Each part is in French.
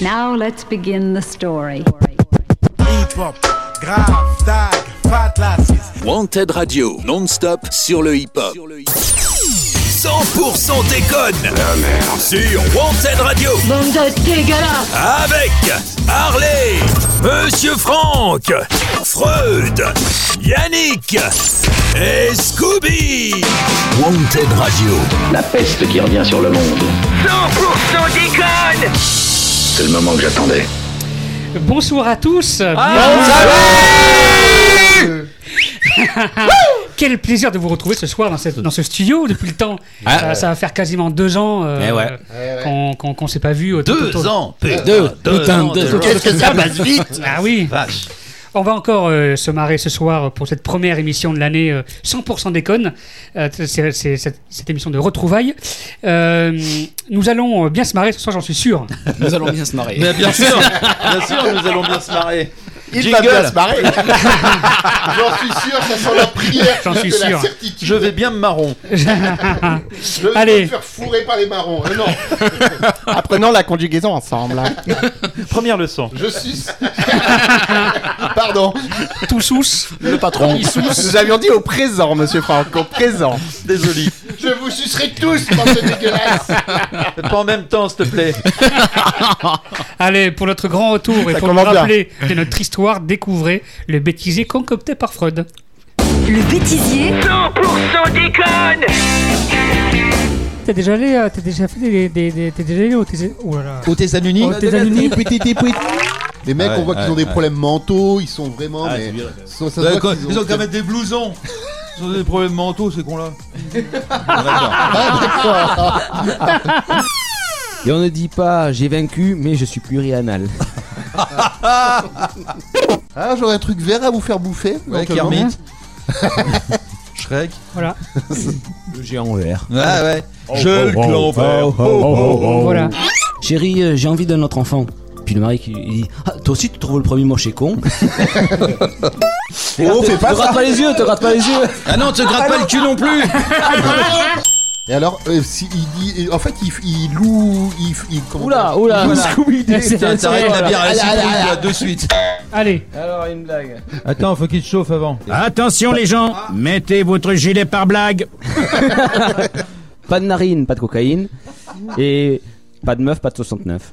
Now let's begin the story. Hip-hop, grave, tag, fat lasses. Wanted Radio, non-stop sur le hip-hop. 100% déconne Sur Wanted Radio Bande de dégueulasse Avec Harley, Monsieur Franck, Freud, Yannick et Scooby Wanted Radio. La peste qui revient sur le monde. 100% déconne C'est le moment que j'attendais. Bonsoir à tous. Quel plaisir de vous retrouver ce soir dans, cette- dans ce studio depuis le temps. ça, ça va faire quasiment deux ans euh, Eh ouais. qu'on qu'on s'est pas vu. Deux ans Deux. Ans deux ans. Qu'est-ce que ça passe vite Ah oui. Vache. On va encore euh, se marrer ce soir pour cette première émission de l'année euh, 100% déconne. Euh, c'est cette, cette émission de retrouvailles. Euh, nous allons euh, bien se marrer ce soir, j'en suis sûr. Nous allons bien se marrer. Mais bien sûr, bien sûr, nous allons bien se marrer. Il va bien se marrer. J'en suis sûr, ça sent la prière. J'en suis que la sûr. certitude. Je vais bien me marron. Je vais Allez. me faire fourrer par les marrons. Euh, non, Apprenons la conjugaison ensemble. Première leçon. je suis. Pardon. Tout sous. Le patron. Nous avions dit au présent, monsieur Franck, au présent. Désolé. Je vous sucerai tous, bande de dégueulasse. Pas en même temps, s'il te plaît. Allez, pour notre grand retour et Ça pour nous commence bien. rappeler de notre histoire, découvrez le bêtisier concocté par Freud. Le bêtisier 100% déconne T'es déjà allé, euh, t'es déjà fait des, des, des- t'es déjà allé au TZ Oh là là. Au Tessanuni Au Tézanuni Les mecs, Ouais, on voit qu'ils ouais, ont des problèmes mentaux, ils sont vraiment. Ah, mais... c'est bien. ça, ça se voit qu'ils Ils ont qu'à mettre des blousons. Ils ont des problèmes mentaux, ces cons-là. Et on ne dit pas j'ai vaincu, mais je suis plurianal. Ah, j'aurais un truc vert à vous faire bouffer. Ouais, éventuellement. Kermit. Shrek. Voilà. Le géant vert. Ah ouais. Je le clan vert. Voilà. Chérie, euh, j'ai envie d'un autre enfant. Puis le mari qui il dit ah, Toi aussi tu trouves le premier moche et con Oh, fais pas Te gratte ça. pas les yeux, te gratte pas les yeux Ah non, te gratte pas le cul non plus. Et alors, euh, si il dit, en fait, il, il loue, il, il comment Oula, oula. Scooby-Doo. C'est- T'arrêtes la bière à la Allez, allez, citrouille allez. là, de suite. Allez, Alors une blague. Attends, faut qu'il te chauffe avant. Attention les gens, mettez votre gilet par blague. Pas de narine, pas de cocaïne. Et pas de meuf, pas de 69.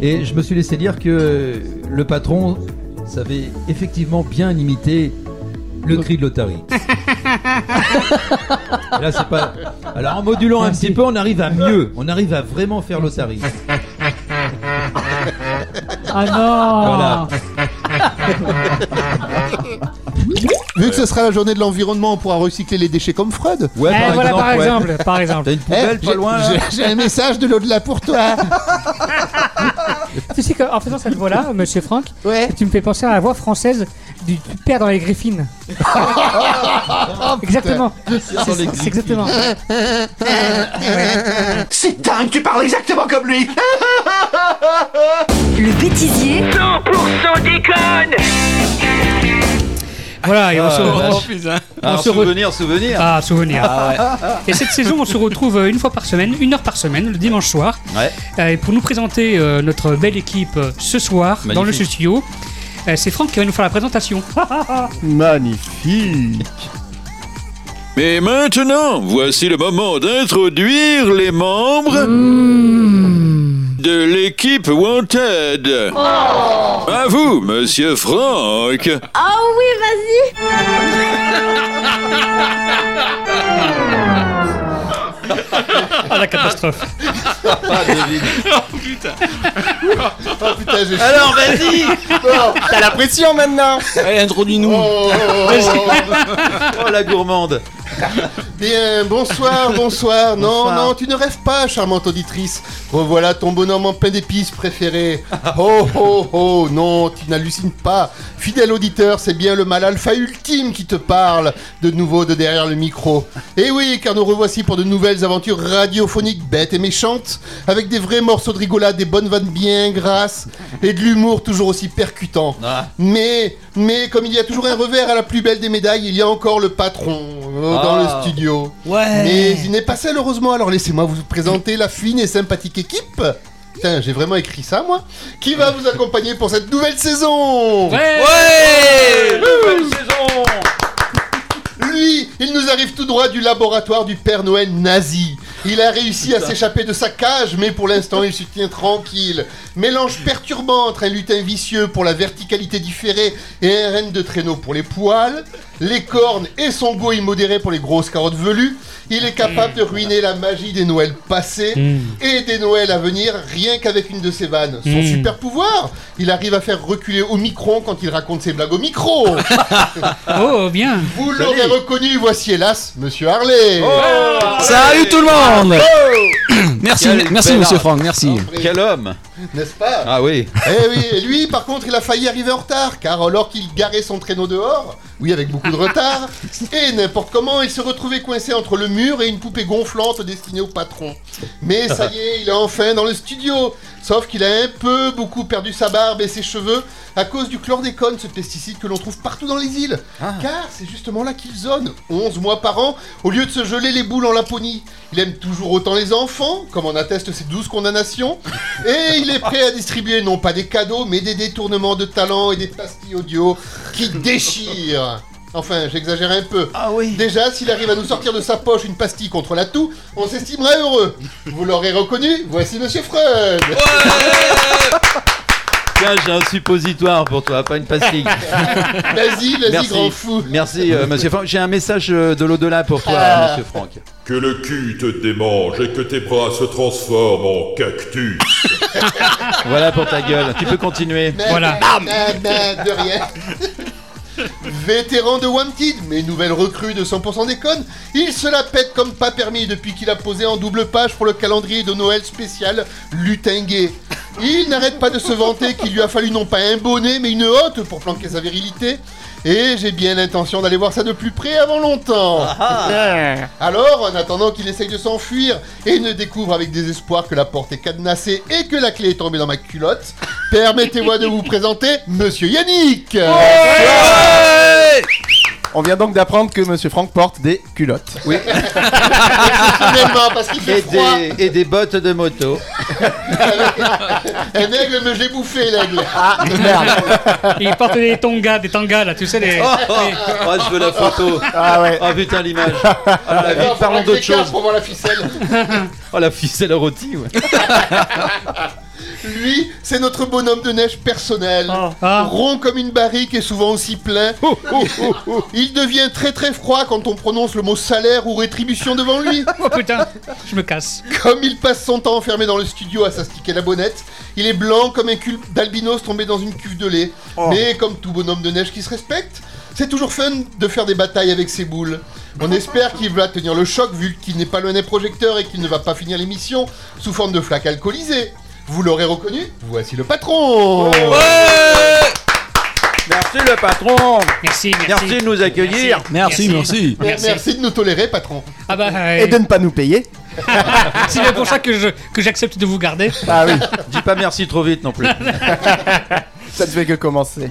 Et je me suis laissé dire que le patron savait effectivement bien imiter le cri de l'otarie. Et Là, c'est pas. Alors, en modulant un petit peu, on arrive à mieux. On arrive à vraiment faire l'otarie. ah non Voilà. Vu que ce sera la journée de l'environnement, on pourra recycler les déchets comme Freud. Ouais, Eh, voilà par ouais. exemple, par exemple. T'as une poubelle Eh, pas j'ai- loin là j'ai- J'ai un message de l'au-delà pour toi. Tu sais qu'en faisant cette voix-là, monsieur Franck, Ouais. tu me fais penser à la voix française du père dans les Griffines. exactement. les C'est exactement. C'est dingue, tu parles exactement comme lui. Le bêtisier 100% déconne Voilà, et on se Ah, Alors, on se re- souvenir, souvenir. Ah, souvenir. Et cette saison, on se retrouve euh, une fois par semaine, une heure par semaine, le dimanche soir. Ouais. Euh, et pour nous présenter euh, notre belle équipe euh, ce soir, dans le studio, euh, c'est Franck qui va nous faire la présentation. Magnifique. Mais maintenant, voici le moment d'introduire les membres de l'équipe Wanted. À vous, monsieur Franck. Oh oui, vas-y Ah, la catastrophe. Ah, David. Oh putain, j'ai Alors, vas-y Bon. T'as la pression maintenant Allez, introduis-nous. Oh, Oh, la gourmande Bien, bonsoir, bonsoir. Non, Bonsoir. non, tu ne rêves pas, charmante auditrice. Revoilà ton bonhomme en plein d'épices préféré. Oh, oh, oh, non, tu n'hallucines pas. Fidèle auditeur, c'est bien le mal alpha ultime qui te parle, de nouveau de derrière le micro. Et oui, car nous revoici pour de nouvelles aventures radiophoniques bêtes et méchantes, avec des vrais morceaux de rigolade, des bonnes vannes bien grasses, et de l'humour toujours aussi percutant. Ah. Mais, mais comme il y a toujours un revers à la plus belle des médailles, il y a encore le patron euh, dans Ah. le studio. Ouais. Mais il n'est pas seul heureusement, alors laissez-moi vous présenter la fine et sympathique équipe Putain, j'ai vraiment écrit ça, moi. Qui va vous accompagner pour cette nouvelle saison Ouais Nouvelle saison Lui, il nous arrive tout droit du laboratoire du Père Noël nazi. Il a réussi à s'échapper de sa cage, mais pour l'instant, il se tient tranquille. Mélange perturbant entre un lutin vicieux pour la verticalité différée et un renne de traîneau pour les poils, les cornes et son go immodéré pour les grosses carottes velues, il est capable de ruiner la magie des Noëls passés et des Noëls à venir rien qu'avec une de ses vannes. Son Mm. super pouvoir, il arrive à faire reculer au micron quand il raconte ses blagues au micro. Oh, bien. Vous l'aurez reconnu, voici hélas Monsieur Harley. Salut tout le monde Merci, Quel merci bel Monsieur. Franck, merci. Quel homme N'est-ce pas? Ah oui Eh oui, et lui, par contre, il a failli arriver en retard, car alors qu'il garait son traîneau dehors, oui, avec beaucoup de retard, et n'importe comment, il se retrouvait coincé entre le mur et une poupée gonflante destinée au patron. Mais ça y est, il est enfin dans le studio, sauf qu'il a un peu beaucoup perdu sa barbe et ses cheveux à cause du chlordécone, ce pesticide que l'on trouve partout dans les îles. Car c'est justement là qu'il zone, 11 mois par an, au lieu de se geler les boules en Laponie. Il aime toujours autant les enfants, comme en attestent ses 12 condamnations, et il est prêt à distribuer non pas des cadeaux, mais des détournements de talent et des pastilles audio qui déchirent. Enfin, j'exagère un peu. Ah oui Déjà, s'il arrive à nous sortir de sa poche une pastille contre la toux, on s'estimerait heureux. Vous l'aurez reconnu, voici Monsieur Freud. Tiens, j'ai un suppositoire pour toi, pas une pastille. Vas-y, vas-y, grand fou. Merci, euh, monsieur Franck. J'ai un message euh, de l'au-delà pour toi, Ah. monsieur Franck. Que le cul te démange et que tes bras se transforment en cactus. Voilà pour ta gueule. Tu peux continuer. Voilà. Nah, de rien. Vétéran de Wanted, mais nouvelle recrue de 100% déconne, il se la pète comme pas permis depuis qu'il a posé en double page pour le calendrier de Noël spécial Lutinguet. Il n'arrête pas de se vanter qu'il lui a fallu non pas un bonnet, mais une hotte pour planquer sa virilité. Et j'ai bien l'intention d'aller voir ça de plus près avant longtemps. Alors, en attendant qu'il essaye de s'enfuir et ne découvre avec désespoir que la porte est cadenassée et que la clé est tombée dans ma culotte, permettez-moi de vous présenter Monsieur Yannick On vient donc d'apprendre que Monsieur Franck porte des culottes. Oui. Exceptionnellement, parce qu'il fait Et froid. des, et des bottes de moto. Un aigle me j'ai bouffé, l'aigle. Ah, merde. Il porte des tongas, des tangas là, tu sais les. Oh, les- oh, je veux la photo. Ah ouais. Oh putain, l'image. Ah, la vie, parlons d'autre chose. Pour voir la ficelle. Oh, la ficelle rôtie, ouais. Lui, c'est notre bonhomme de neige personnel. Ah. Rond comme une barrique et souvent aussi plein. Il devient très très froid quand on prononce le mot salaire ou rétribution devant lui. Oh putain, je me casse. Comme il passe son temps enfermé dans le studio à s'astiquer la bonnette, il est blanc comme un cul d'albinos tombé dans une cuve de lait. Mais comme tout bonhomme de neige qui se respecte, c'est toujours fun de faire des batailles avec ses boules. On espère qu'il va tenir le choc vu qu'il n'est pas le nez projecteur et qu'il ne va pas finir l'émission sous forme de flaque alcoolisée. Vous l'aurez reconnu, voici le patron Merci le patron. Merci, merci. Merci de nous accueillir. Merci, merci. Mer- Merci de nous tolérer, patron. Ah bah, euh, Et de ne pas nous payer. c'est bien pour ça que je que j'accepte de vous garder. Ah oui, Dis pas merci trop vite non plus. ça ne fait que commencer.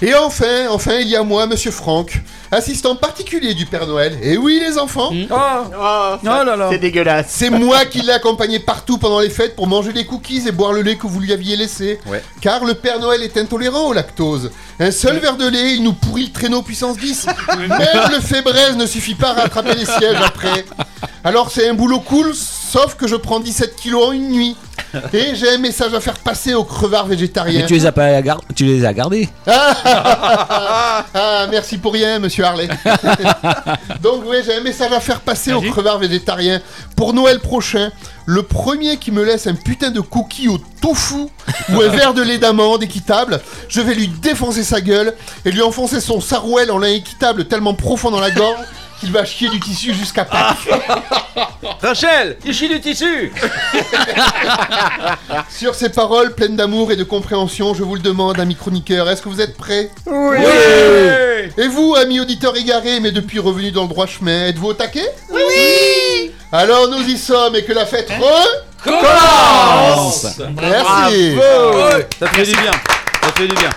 Et enfin, enfin, il y a moi, Monsieur Franck, assistant particulier du Père Noël. Et oui, les enfants, Oh, oh là là. C'est dégueulasse. c'est moi qui l'ai accompagné partout pendant les fêtes pour manger les cookies et boire le lait que vous lui aviez laissé. Ouais. Car le Père Noël est intolérant au lactose. Un seul verre de lait, il nous pourrit le traîneau puissance 10. Même le fébraise ne suffit pas à rattraper les sièges après. Alors c'est un boulot cool, sauf que je prends 17 kilos en une nuit. Et j'ai un message à faire passer aux crevards végétariens. Mais tu les as pas gar- tu les as gardés Ah, merci pour rien, monsieur Harley. Donc, oui, j'ai un message à faire passer aux crevards végétariens. Pour Noël prochain, le premier qui me laisse un putain de cookie au tofu ou un verre de lait d'amande équitable, je vais lui défoncer sa gueule et lui enfoncer son sarouel en lin équitable tellement profond dans la gorge qu'il va chier du tissu jusqu'à Pâques. Rachel, il chie du tissu. Sur ces paroles pleines d'amour et de compréhension, je vous le demande, ami chroniqueur, est-ce que vous êtes prêts? Oui. Et vous, amis auditeurs égarés, mais depuis revenus dans le droit chemin, êtes-vous au taquet? Oui Alors nous y sommes et que la fête re... Commence. Merci Bravo. Ça fait du bien. Ça fait du bien.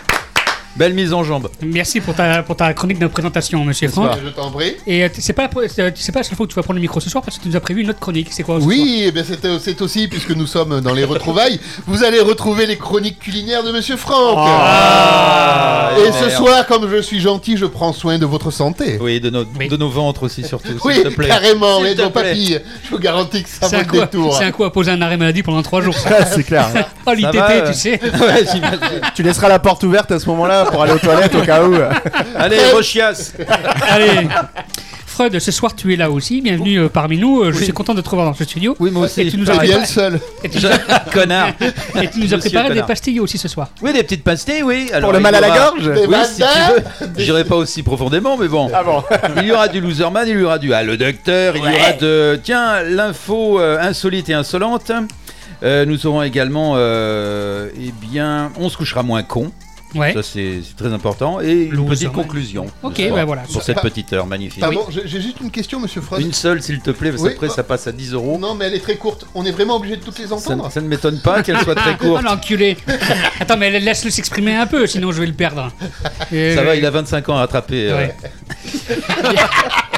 Belle mise en jambe. Merci pour ta, pour ta chronique de présentation, monsieur Franck. Je t'en prie. Et euh, c'est pas, la pre- c'est pas la seule fois que tu vas prendre le micro ce soir parce que tu nous as prévu une autre chronique. C'est quoi ce Oui, eh bien, c'est c'est aussi, puisque nous sommes dans les retrouvailles, vous allez retrouver les chroniques culinaires de Monsieur Franck. Ah, Et merde. ce soir, comme je suis gentil, je prends soin de votre santé. Oui, de nos, de nos ventres aussi, surtout. Oui, s'il te plaît. carrément, S'il et de nos papilles. Je vous garantis que ça vaut le détour. c'est un coup à poser un arrêt maladie pendant trois jours. ça. c'est clair. oh, Ça l'ITT, euh, tu sais. Tu laisseras la porte ouverte à ce moment-là pour aller aux toilettes au cas où. Allez, rechiasse Allez. Freud, ce soir tu es là aussi, bienvenue euh, parmi nous. Euh, Je suis content de te revoir dans ce studio. Oui, moi aussi. Et tu nous as préparé, le seul. et tu nous as- Connard et tu nous as Monsieur préparé des connard. pastilles aussi ce soir. Oui, des petites pastilles, oui. Alors, Pour le il mal y à la aura- gorge Des Oui, si tu bandanas. veux. J'irai pas aussi profondément, mais bon. Ah bon Il y aura du loserman, il y aura du Ah le docteur, il y aura de. Tiens, l'info euh, insolite et insolente. Euh, nous aurons également. Euh, eh bien, on se couchera moins con. Ouais. Ça, c'est très important. Et une petite conclusion. Ok, soir, bah voilà. Pour cette Pa- petite heure magnifique. Pardon, j'ai j'ai juste une question, Monsieur Frost. Une seule, s'il te plaît, parce Oui. qu'après, ça passe à 10 euros. Non, mais elle est très courte. On est vraiment obligé de toutes les entendre. ça ne m'étonne pas qu'elle soit très Ah, courte. l'enculé. Attends, mais laisse-le s'exprimer un peu, sinon je vais le perdre. Euh, Ça va, il a 25 ans à rattraper. euh, Ouais.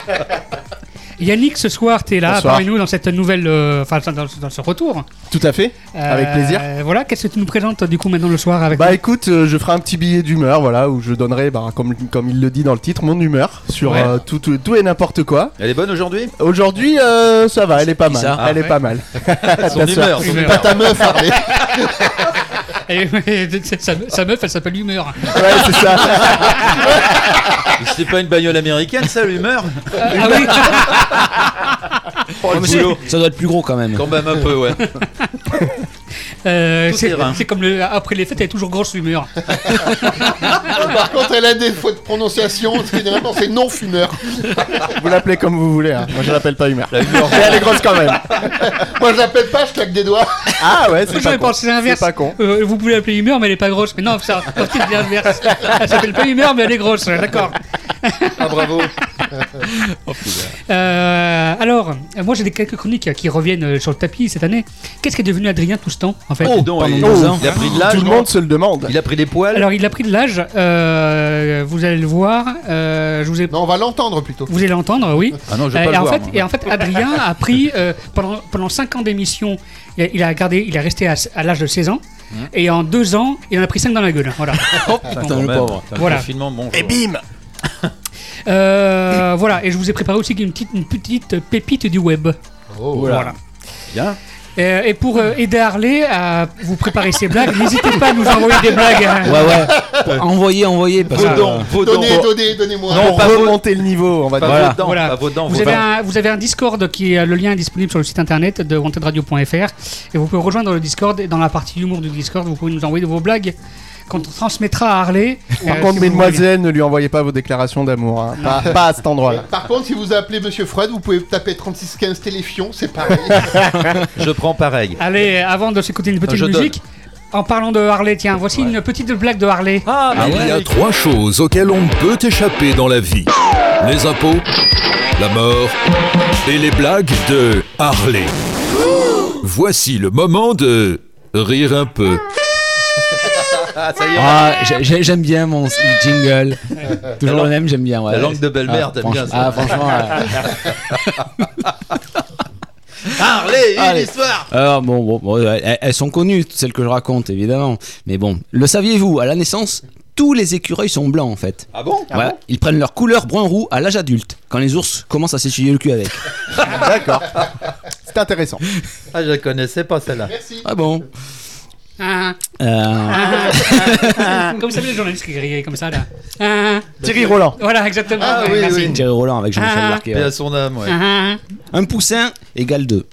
Yannick, ce soir, tu es là Bonsoir. parmi nous dans cette nouvelle. euh, Enfin, dans, dans ce retour. Tout à fait. Avec Euh, plaisir. Voilà, qu'est-ce que tu nous présentes du coup maintenant le soir avec Bah écoute, euh, je ferai un petit billet d'humeur, voilà, où je donnerai, bah, comme, comme il le dit dans le titre, mon humeur sur Ouais. euh, tout, tout, tout et n'importe quoi. Elle est bonne aujourd'hui? Aujourd'hui, euh, ça va, elle est pas mal. ça elle Ah, est ouais. pas mal. Son humeur. son Humeur. Pas ta meuf, Harley. Et- sa, sa meuf, elle s'appelle Humeur. Ouais, c'est ça. C'est pas une bagnole américaine, ça, l'humeur ah oui Ouais, c'est- ça doit être plus gros quand même. Quand même un peu, ouais. Euh, c'est comme le, après les fêtes, elle est toujours grosse humeur. Par contre, elle a des fautes de prononciation. Généralement, c'est non-fumeur. Vous l'appelez comme vous voulez. hein. Moi, je l'appelle pas humeur. Mais elle est grosse quand même. Moi, je l'appelle pas, je claque des doigts. Ah ouais, c'est pas con. pensé l'inverse. C'est pas con. Euh, vous pouvez l'appeler Humeur, mais elle est pas grosse. Mais non, ça, c'est l'inverse. Elle s'appelle pas Humeur, mais elle est grosse. D'accord. Ah, bravo. Euh, alors, moi j'ai des quelques chroniques qui reviennent euh, sur le tapis cette année. Qu'est-ce qui est devenu Adrien tout ce temps en fait? Oh, donc, il, deux ans. il a pris de l'âge. Tout le monde se le demande. Il a pris des poils? Alors il a pris de l'âge, euh, vous allez le voir, euh, je vous ai... Non, on va l'entendre plutôt. Vous allez l'entendre, oui. Ah non, je vais Euh, pas et, le en voir. fait, moi. et en fait, Adrien a pris euh, pendant, pendant 5 ans d'émission, il, a- gardé, il est resté à, à l'âge de 16 ans, et en 2 ans, il en a pris 5 dans la gueule. Voilà. Putain, le pauvre. Le Voilà. bon. Et bim Euh, voilà, et je vous ai préparé aussi une petite, une petite pépite du web. Oh, Voilà. Bien. Euh, et pour euh, aider Harley à vous préparer ses blagues, n'hésitez pas à nous envoyer des blagues. hein. Ouais, ouais. Envoyez, envoyez. Parce Vos que, dents, vos dents. Donnez, donnez, donnez-moi. Non, pas remonter le niveau, on va dire. Voilà. vos dents, Voilà. pas vos dents, Vous vos avez, un, vous avez un Discord qui est le lien est disponible sur le site internet de wantedradio.fr et vous pouvez rejoindre le Discord et dans la partie humour du Discord vous pouvez nous envoyer vos blagues qu'on transmettra à Harley. Par euh, contre, si mesdemoiselles, ne lui envoyez pas vos déclarations d'amour. hein. Pas, pas à cet endroit-là. Par contre, si vous appelez Monsieur Freud, vous pouvez taper 3615 Téléfion, c'est pareil. Je prends pareil. Allez, avant de s'écouter une petite Je donne. musique, en parlant de Harley, tiens, voici une petite blague de Harley. Ah, Il y a trois choses auxquelles on ne peut échapper dans la vie. Les impôts, la mort et les blagues de Harley. Voici le moment de rire un peu. Ah, ça y est. Ah, j'ai- j'ai- j'aime bien mon jingle. Toujours le même, j'aime bien. Ouais. la langue de belle-mère, Ah, t'aimes franch- bien ça. Ah, franchement. Harley, une Allez. histoire. Alors, bon, bon, bon, elles, elles sont connues, toutes celles que je raconte, évidemment. Mais bon, le saviez-vous, à la naissance, tous les écureuils sont blancs en fait. Ah bon? Ouais, ils prennent leur couleur brun-roux à l'âge adulte, quand les ours commencent à s'essuyer le cul avec. D'accord. C'est intéressant. Ah, je la connaissais pas celle-là. Merci. Ah bon? Ah, ah, ah. Comme ça, les journalistes qui riaient comme ça là. Ah, Thierry Roland. voilà, exactement. Ah, Ouais, oui, merci. oui. Thierry Roland avec Jean-Michel Ah. Larquet. Et à son âme, ouais. Un poussin égale 2.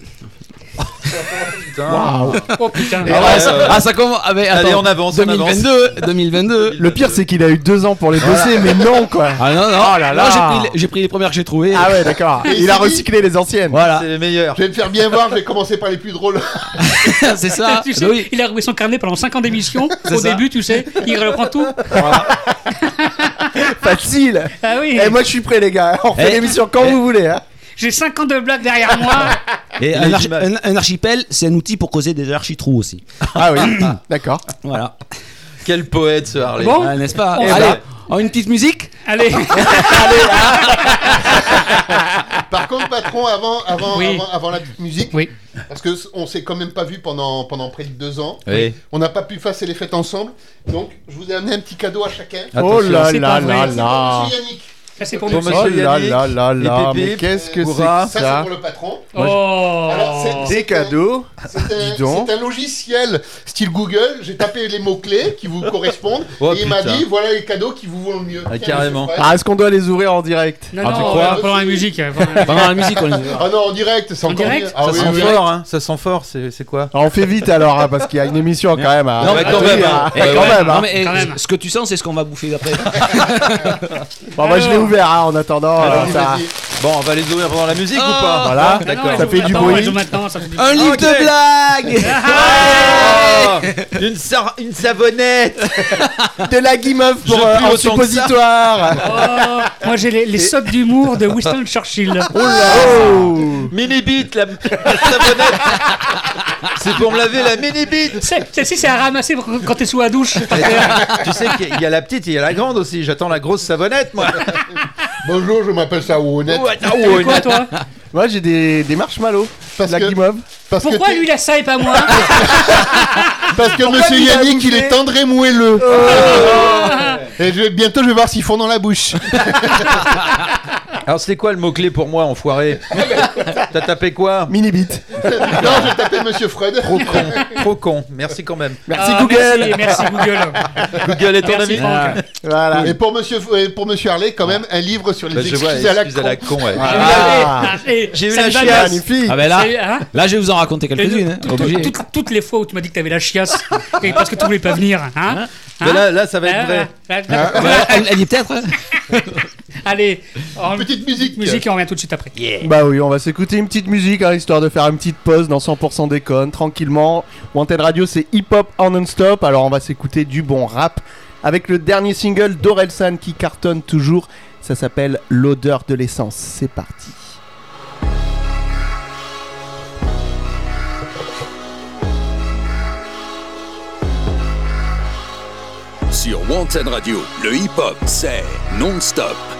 Putain. Oh putain. Et Ah, ça, euh, ah, ça commence. ah, mais Allez, on avance, on 2022, 2022. Le pire, c'est qu'il a eu deux ans pour les bosser, mais non, quoi. Ah non, non, Oh là là. Non, j'ai pris, les- j'ai pris les premières que j'ai trouvées. Ah ouais, d'accord. Et Il a c'est recyclé les anciennes. Voilà, C'est les meilleurs. Je vais me faire bien voir, je vais commencer par les plus drôles. c'est ça. Tu sais, Oui. Il a roulé son carnet pendant 5 ans d'émission. C'est Au ça. début, tu sais, il reprend tout. Facile. Ah oui. Et moi, je suis prêt, les gars. On fait Eh. l'émission quand vous voulez. Hein. J'ai 5 ans de blagues derrière moi. Et un, les archi- images. un- un archipel, c'est un outil pour causer des architrous aussi. Ah oui, d'accord. Voilà. Quel poète ce Harley. Bon, Ah, N'est-ce pas on Allez, va. une petite musique Allez, Par contre, patron, avant, avant, Oui. avant, avant la petite musique, Oui. parce que s- on s'est quand même pas vu pendant, pendant près de deux ans. Oui. On n'a pas pu passer les fêtes ensemble. Donc, je vous ai amené un petit cadeau à chacun. Oh là C'est là pas là vrai. là. Monsieur Yannick, c'est pour monsieur Oh là Yannick là là là. et Pépé, Mais qu'est-ce que c'est que ça c'est ça pour le patron. Oh Alors, c'est- Des cadeaux. C'est un, Dis donc. c'est un logiciel style Google. J'ai tapé les mots-clés qui vous correspondent. Oh, et il m'a putain. dit voilà les cadeaux qui vous vont le mieux. Ah, Tiens, carrément. monsieur Fred. Ah, est-ce qu'on doit les ouvrir en direct Non, Ah, non, tu euh, crois pendant la musique. euh, pendant la- Pendant la musique, on les. Ah non, en direct, c'est En encore direct mieux. Ah Ça oui, sent oui, fort, hein. Ça sent fort, c'est c'est quoi on fait vite alors, hein, parce qu'il y a une émission quand même. à- Non, à mais quand tenir, même, hein. hein. Eh, Ouais, quand ouais. même. hein. Non, mais eh, Quand même. ce que tu sens, c'est ce qu'on va bouffer après. Bon, bah, je l'ai Alors. Ouvert hein, en attendant. Vas-y, alors, ça- vas-y. Bon, on va les ouvrir pendant la musique ou pas Voilà. Ah non, D'accord. Ça fait du bruit. Un livre de blagues Oh une, une savonnette De la guimauve pour euh, un suppositoire. Oh, moi j'ai les, les sottes d'humour de Winston Churchill. Oh là oh. Mini bite la, la savonnette C'est pour me laver la mini bite C'est- Celle-ci c'est à ramasser pour- quand t'es sous la douche. Tu sais qu'il y a la petite et il y a la grande aussi. J'attends la grosse savonnette, moi. Bonjour, je m'appelle Saounet. Oh, toi? Moi, j'ai des, des marshmallows. Parce de la que- guimauve. Parce que, Pourquoi t'es- lui il a ça et pas moi parce que monsieur lui, il a Yannick, il bouffé est tendre et moelleux. Et je vais- bientôt, je vais voir s'ils font dans la bouche. Alors, c'était quoi le mot-clé pour moi, enfoiré T'as tapé quoi Mini bit. non, je vais taper monsieur Fred. Trop con, trop con. Merci quand même. Merci Ah, Google. Merci, merci Google. Google est ton Merci ami Franck. Voilà. Et pour monsieur, et pour monsieur Harley, quand même, un livre sur les Bah, je vois, excuses à la excuse à la con. con, ouais. Ah. Et J'ai eu la chiasse. Magnifique. Ah ben là, hein là, je vais vous en raconter quelques-unes. hein, Toutes- obligé. toutes, toutes les fois où tu m'as dit que t'avais la chiasse et parce que tu voulais pas venir, hein, Mais là, là, ça va être Hein, vrai. hein, hein, Ouais, elle, elle dit peut-être. hein. Allez, en Petite musique. musique et on revient tout de suite après. Bah oui, on va s'écouter une petite musique, hein, histoire de faire une petite pause dans 100% déconne, tranquillement. Wanted Radio, c'est hip-hop en non-stop, alors on va s'écouter du bon rap avec le dernier single d'Orelsan qui cartonne toujours. Ça s'appelle L'odeur de l'essence. C'est parti. Sur Wanted Radio, le hip-hop, c'est non-stop.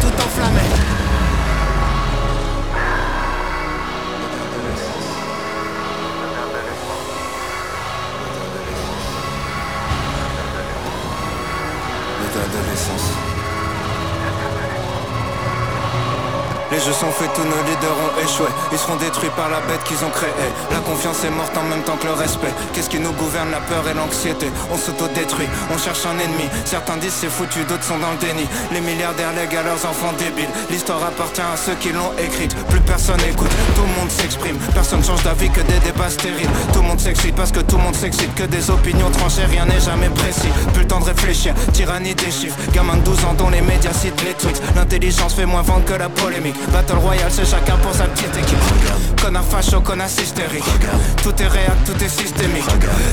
tout enflammé. Jeux sont faits, tous nos leaders ont échoué. Ils seront détruits par la bête qu'ils ont créée. La confiance est morte en même temps que le respect. Qu'est-ce qui nous gouverne La peur et l'anxiété? On s'auto-détruit, on cherche un ennemi. Certains disent c'est foutu, d'autres sont dans le déni. Les milliardaires lèguent à leurs enfants débiles. L'histoire appartient à ceux qui l'ont écrite. Plus personne écoute, tout le s'exprime. Personne change d'avis que des débats stériles. Tout le monde s'excite parce que tout le monde s'excite. Que des opinions tranchées, rien n'est jamais précis. Plus le temps de réfléchir, tyrannie des chiffres. Gamin de 12 ans dont les médias citent les tweets. L'intelligence fait moins vendre que la polémique. Battle Royale, c'est chacun pour sa petite équipe. Connard facho, connard hystérique. Tout est réel, tout est systémique.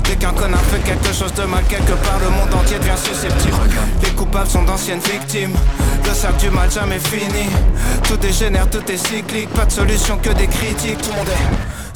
Dès qu'un connard fait quelque chose de mal quelque part, le monde entier devient susceptible. Les coupables sont d'anciennes victimes. Le sac du mal jamais fini. Tout dégénère, tout est cyclique. Pas de solution que des critiques. Tout le monde est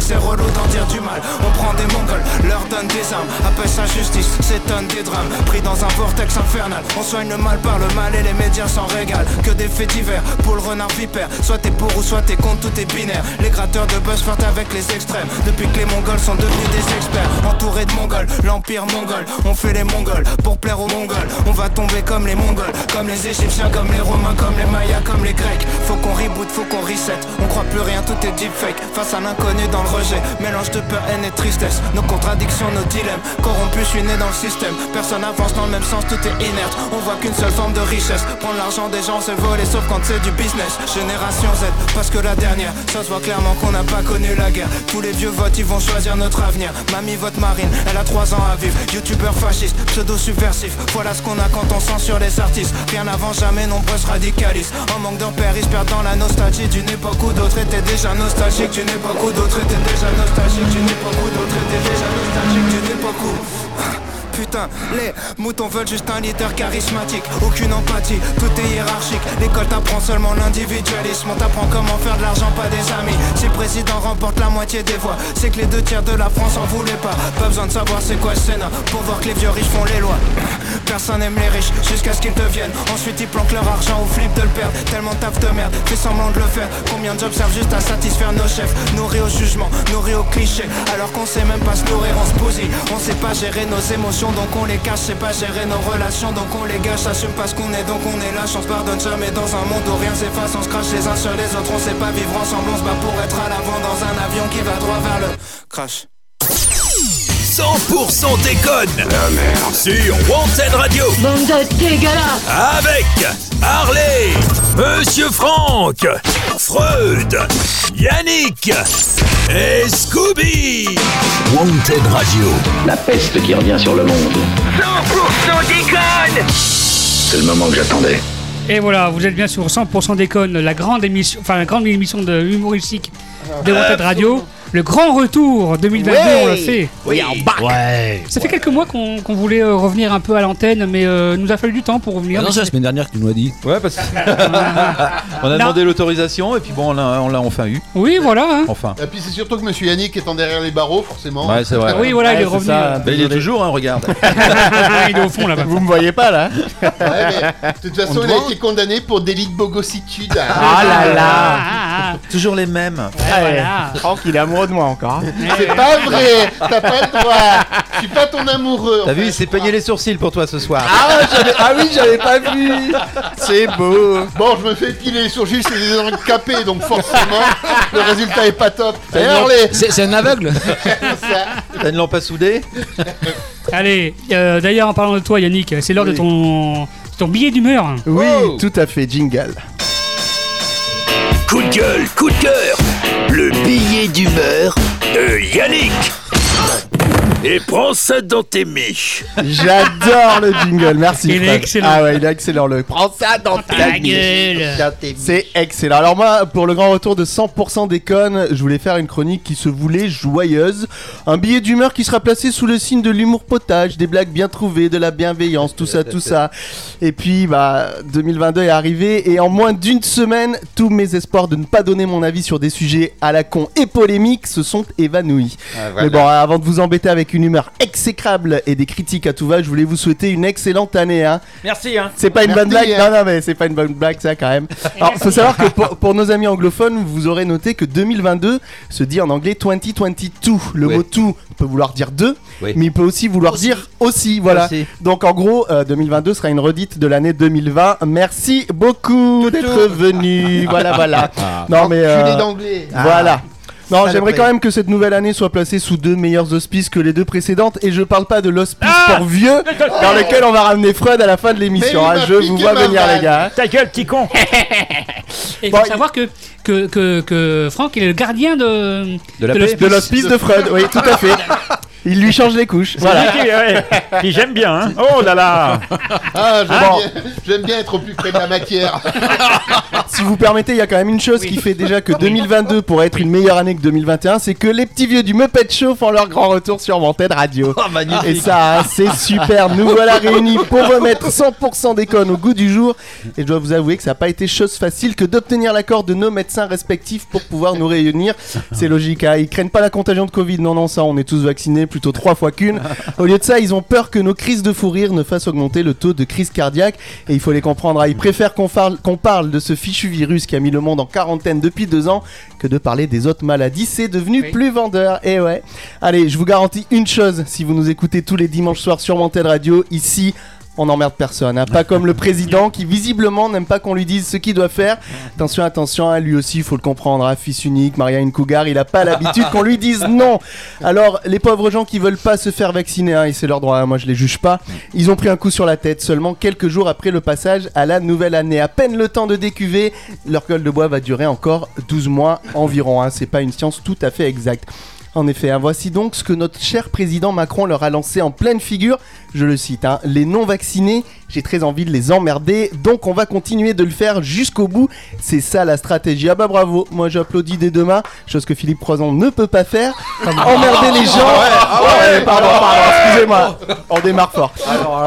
c'est relou d'en dire du mal. On prend des mongols, leur donne des armes. Appelle ça justice, s'étonne des drames. Pris dans un vortex infernal. On soigne le mal par le mal et les médias s'en régalent. Que des faits divers pour le renard vipère. Soit t'es pour ou soit t'es contre, tout est binaire. Les gratteurs de buzz flirtent avec les extrêmes. Depuis que les mongols sont devenus des experts. Entourés de mongols, l'empire mongol. On fait les mongols pour plaire aux mongols. On va tomber comme les mongols, comme les égyptiens, comme les romains, comme les mayas, comme les grecs. Faut qu'on reboot, faut qu'on reset. On croit plus rien, tout est deepfake. Face à l'inconnu dans le rejet. Mélange de peur, haine et tristesse. Nos contradictions, nos dilemmes. Corrompus, je suis né dans le système. Personne avance dans le même sens, tout est inerte. On voit qu'une seule forme de richesse. Prendre l'argent des gens, c'est voler, sauf quand c'est du business. Génération Z, parce que la dernière, ça se voit clairement qu'on n'a pas connu la guerre. Tous les vieux votes, ils vont choisir notre avenir. Mamie vote marine, elle a 3 ans à vivre. Youtubeur fasciste, pseudo subversif. Voilà ce qu'on a quand on censure les artistes. Rien avant jamais, nombreux se radicalisent. En manque de repères, ils se perdent dans la nostalgie d'une époque où d'autres étaient déjà nostalgiques. D'une époque où d'autres Putain, les moutons veulent juste un leader charismatique. Aucune empathie, tout est hiérarchique. L'école t'apprend seulement l'individualisme. On t'apprend comment faire de l'argent, pas des amis. Si le président remporte la moitié des voix C'est que les deux tiers de la France en voulaient pas. Pas besoin de savoir c'est quoi le Sénat Pour voir que les vieux riches font les lois Personne aime les riches jusqu'à ce qu'ils deviennent. Ensuite ils planquent leur argent ou flippent de le perdre. Tellement taf de merde, fais semblant de le faire. Combien de jobs servent juste à satisfaire nos chefs? Nourris au jugement, nourris au cliché. Alors qu'on sait même pas se nourrir, on se On sait pas gérer nos émotions donc on les cache. C'est pas gérer nos relations donc on les gâche. Assume pas ce qu'on est donc on est lâche On se pardonne jamais dans un monde où rien s'efface. On se crache les uns sur les autres On sait pas vivre ensemble. On se bat pour être à l'avant dans un avion qui va droit vers le crash 100% déconne Sur Wanted Radio. Bande de Avec Harley, Monsieur Franck, Freud, Yannick et Scooby. Wanted Radio. La peste qui revient sur le monde. 100% déconne C'est le moment que j'attendais. Et voilà, vous êtes bien sur 100% déconne, la grande émission, enfin la grande émission de humoristique de Wanted Radio. Le grand retour 2022, on l'a fait. Oui, en bac. Ouais. Ça fait quelques mois qu'on voulait euh, revenir un peu à l'antenne, mais euh, nous a fallu du temps pour revenir. Ah non, c'est la semaine dernière que tu nous as dit. Ouais, parce on a demandé l'autorisation et puis bon, on l'a on l'a enfin eu. Oui, voilà. hein. Enfin. Et puis c'est surtout que Monsieur Yannick étant derrière les barreaux, forcément. Ouais, c'est vrai. Oui, voilà, il est revenu. Bah, il est toujours, hein, regarde. il est au fond là-bas. Vous me voyez pas là Ouais, mais de toute façon, On il a été condamné pour délit de bogossitude. Ah là là toujours les mêmes. Il est amoureux de moi encore. C'est pas vrai, t'as pas le droit. Je suis pas ton amoureux. T'as vu, il s'est peigné les sourcils pour toi ce soir. Ah, j'avais- ah oui, j'avais pas vu C'est beau Bon, je me fais épiler les sourcils, c'est des handicapés, donc forcément, le résultat est pas top. C'est les- un aveugle T'as une lampe à souder Allez, euh, d'ailleurs, en parlant de toi, Yannick, c'est l'heure de ton, ton billet d'humeur. Oui, tout à fait, jingle. Coup de gueule, coup de cœur billet d'humeur. De Yannick Et prends ça dans tes miches J'adore le jingle, merci. Il est excellent. Ah ouais, il est excellent. Le... Prends ça dans ta, Ta gueule. C'est excellent. Alors moi, pour le grand retour de 100% déconne, je voulais faire une chronique qui se voulait joyeuse. Un billet d'humeur qui sera placé sous le signe de l'humour potage, des blagues bien trouvées, de la bienveillance, tout ça, tout ça. Et puis, bah, 2022 est arrivé et en moins d'une semaine, tous mes espoirs de ne pas donner mon avis sur des sujets à la con et polémiques se sont évanouis. Ah, voilà. Mais bon, avant de vous embêter avec une humeur exécrable et des critiques à tout va, je voulais vous souhaiter une excellente année. Hein. Merci, hein. C'est pas une bonne blague, hein. non, non, mais c'est pas une bonne blague, ça quand même. Alors, faut savoir que pour, pour nos amis anglophones, vous aurez noté que 2022 se dit en anglais 2022. Le Oui. mot tout peut vouloir dire deux, Oui. mais il peut aussi vouloir dire aussi, voilà. Aussi. Donc en gros, euh, 2022 sera une redite de l'année 2020. Merci beaucoup d'être venu. Voilà, voilà. Non, mais. Euh, d'anglais. Voilà. Non, j'aimerais quand même que cette nouvelle année soit placée sous deux meilleurs auspices que les deux précédentes. Et je parle pas de l'hospice pour vieux, dans lequel on va ramener Freud à la fin de l'émission. Mais il hein. m'a Je piqué vous vois ma venir, vanne. les gars. Ta gueule, petit con Et il Bon, faut savoir que, que, que, que Franck il est le gardien de, De la de paix. l'hospice. De l'hospice de Freud, oui, tout à fait. Il lui change les couches. Voilà. Voilà. ouais. Puis j'aime bien, hein. Oh là là. Ah, j'aime Ah. bien, j'aime bien être au plus près de la matière. Si vous permettez, il y a quand même une chose qui fait déjà que 2022 pourrait être une meilleure année que 2021, c'est que les petits vieux du Muppet Show font leur grand retour sur Wanted Radio. Oh, magnifique. Et ça, hein, c'est super. Nous voilà réunis pour remettre 100% des connes au goût du jour. Et je dois vous avouer que ça n'a pas été chose facile que d'obtenir l'accord de nos médecins respectifs pour pouvoir nous réunir. C'est logique, hein. ils craignent pas la contagion de Covid. Non, non, ça, on est tous vaccinés, plutôt trois fois qu'une. Au lieu de ça, ils ont peur que nos crises de fou rire ne fassent augmenter le taux de crise cardiaque. Et il faut les comprendre, hein. ils préfèrent qu'on parle, qu'on parle de ce fichu virus qui a mis le monde en quarantaine depuis deux ans que de parler des autres maladies. C'est devenu plus vendeur. Et ouais. Allez, je vous garantis une chose si vous nous écoutez tous les dimanches soirs sur Montel Radio, ici. On n'emmerde personne, hein. pas comme le président qui visiblement n'aime pas qu'on lui dise ce qu'il doit faire. Attention, attention, hein, lui aussi, il faut le comprendre, hein, fils unique, Marianne Cougar, il a pas l'habitude qu'on lui dise non. Alors, les pauvres gens qui veulent pas se faire vacciner, et c'est leur droit, moi je les juge pas, ils ont pris un coup sur la tête seulement quelques jours après le passage à la nouvelle année. À peine le temps de décuver, leur gueule de bois va durer encore 12 mois environ, c'est pas une science tout à fait exacte. En effet, voici donc ce que notre cher président Macron leur a lancé en pleine figure. Je le cite, hein, les non-vaccinés, j'ai très envie de les emmerder, donc on va continuer de le faire jusqu'au bout. C'est ça la stratégie. Ah bah bravo, moi j'applaudis dès demain, chose que Philippe Croison ne peut pas faire. Emmerder les gens. Ah ouais, ah ouais, pardon, pardon, excusez-moi. On démarre fort.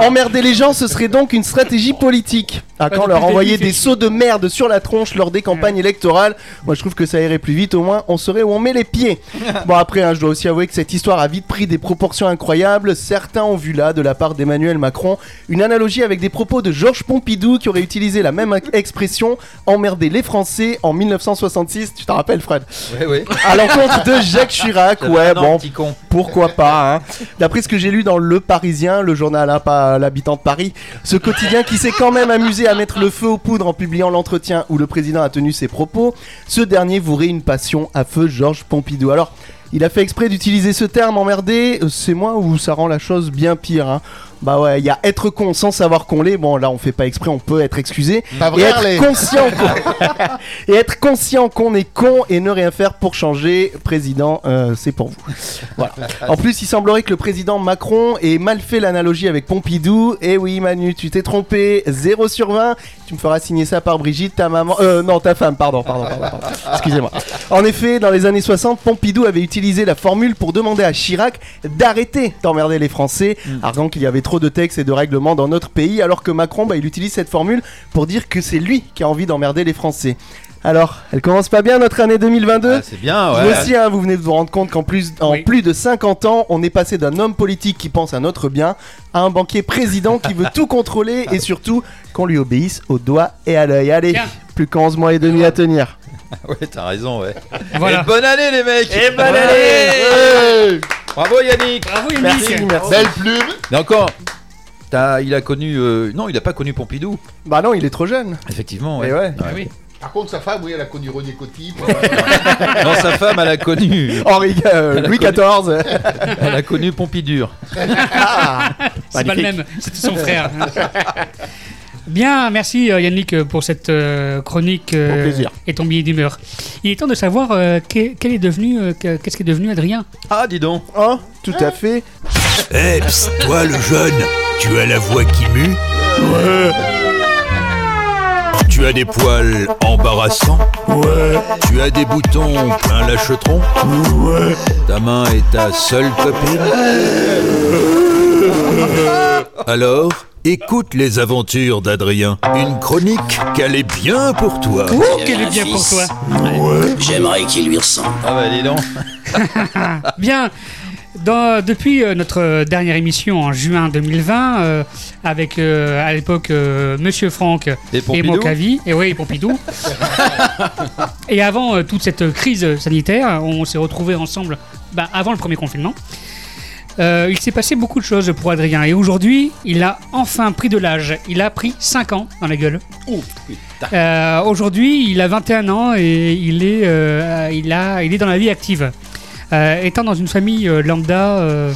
Emmerder les gens, ce serait donc une stratégie politique. À quand leur le envoyer des sauts de merde sur la tronche lors des campagnes électorales Moi je trouve que ça irait plus vite, au moins on saurait où on met les pieds. Bon après, hein, je dois aussi avouer que cette histoire a vite pris des proportions incroyables. Certains ont vu là, de la part d'Emmanuel Macron, une analogie avec des propos de Georges Pompidou qui aurait utilisé la même expression emmerder les Français en 1966. Tu t'en rappelles Fred? Oui, oui. à l'encontre de Jacques Chirac, ouais, bon, con. pourquoi pas, hein. D'après ce que j'ai lu dans Le Parisien, le journal, hein, pas l'habitant de Paris, ce quotidien qui s'est quand même amusé à mettre le feu aux poudres en publiant l'entretien où le président a tenu ses propos, ce dernier vouerait une passion à feu Georges Pompidou. Alors, il a fait exprès d'utiliser ce terme emmerdé, euh, c'est moi ou ça rend la chose bien pire, hein. Bah ouais, il y a être con sans savoir qu'on l'est. Bon, là, on fait pas exprès, on peut être excusé. Pas et être conscient qu'on... et être conscient qu'on est con et ne rien faire pour changer, président, euh, c'est pour vous. Voilà. En plus, il semblerait que le président Macron ait mal fait l'analogie avec Pompidou. Et oui, Manu, tu t'es trompé. 0 sur 20. Tu me feras signer ça par Brigitte, ta maman. Euh, non, ta femme, pardon, pardon, pardon. pardon. Excusez-moi. En effet, dans les années 60, Pompidou avait utilisé la formule pour demander à Chirac d'arrêter d'emmerder les Français, arguant qu'il y avait trop de textes et de règlements dans notre pays, alors que Macron, bah, il utilise cette formule pour dire que c'est lui qui a envie d'emmerder les Français. Alors, elle commence pas bien notre année 2022 Ah, c'est bien, Vous ouais. aussi, hein, vous venez de vous rendre compte qu'en plus, en Oui. plus de 50 ans, on est passé d'un homme politique qui pense à notre bien à un banquier président qui veut tout contrôler et surtout qu'on lui obéisse au doigt et à l'œil. Allez, Tiens. plus qu'en mois et demi à tenir. Ouais, t'as raison, ouais. Voilà. Et bonne année, les mecs Et bonne Ouais. année Ouais. Bravo, Yannick Bravo Yannick. Merci, merci. Belle plume. Mais encore, t'as- il a connu... euh, Non, il a pas connu Pompidou. Bah non, il est trop jeune. Effectivement, ouais. Et ouais. Ah oui. Par contre, sa femme, oui, elle a connu René Coty. Non, sa femme, elle a connu... Henri, euh, Elle a Louis connu- XIV. Elle a connu Pompidure. Ah, C'est pas le magnifique. même, c'était son frère. Bien, merci euh, Yannick euh, pour cette euh, chronique euh, Au plaisir. et ton billet d'humeur. Il est temps de savoir euh, qu'est- quel est devenu, euh, que- qu'est-ce qui est devenu Adrien? Ah, dis donc Oh, tout à fait. Eh, psst, toi le jeune, tu as la voix qui mue? Ouais. Tu as des poils embarrassants Ouais. Tu as des boutons plein lâchetron Ouais. Ta main est ta seule copine Alors, écoute les aventures d'Adrien. Une chronique qu'elle est bien pour toi. Oh, quel est bien pour toi. J'aimerais qu'il lui ressemble. Ah bah, dis donc Bien, dans- depuis euh, notre dernière émission en juin 2020, euh, avec euh, à l'époque euh, Monsieur Franck Et et Mokavi, et oui, Pompidou. et avant toute cette crise sanitaire, on s'est retrouvés ensemble bah, avant le premier confinement. Il s'est passé beaucoup de choses pour Adrien et aujourd'hui, il a enfin pris de l'âge. Il a pris 5 ans dans la gueule. Euh, aujourd'hui, il a 21 ans et il est, il a, il est dans la vie active. Euh, étant dans une famille euh, lambda euh,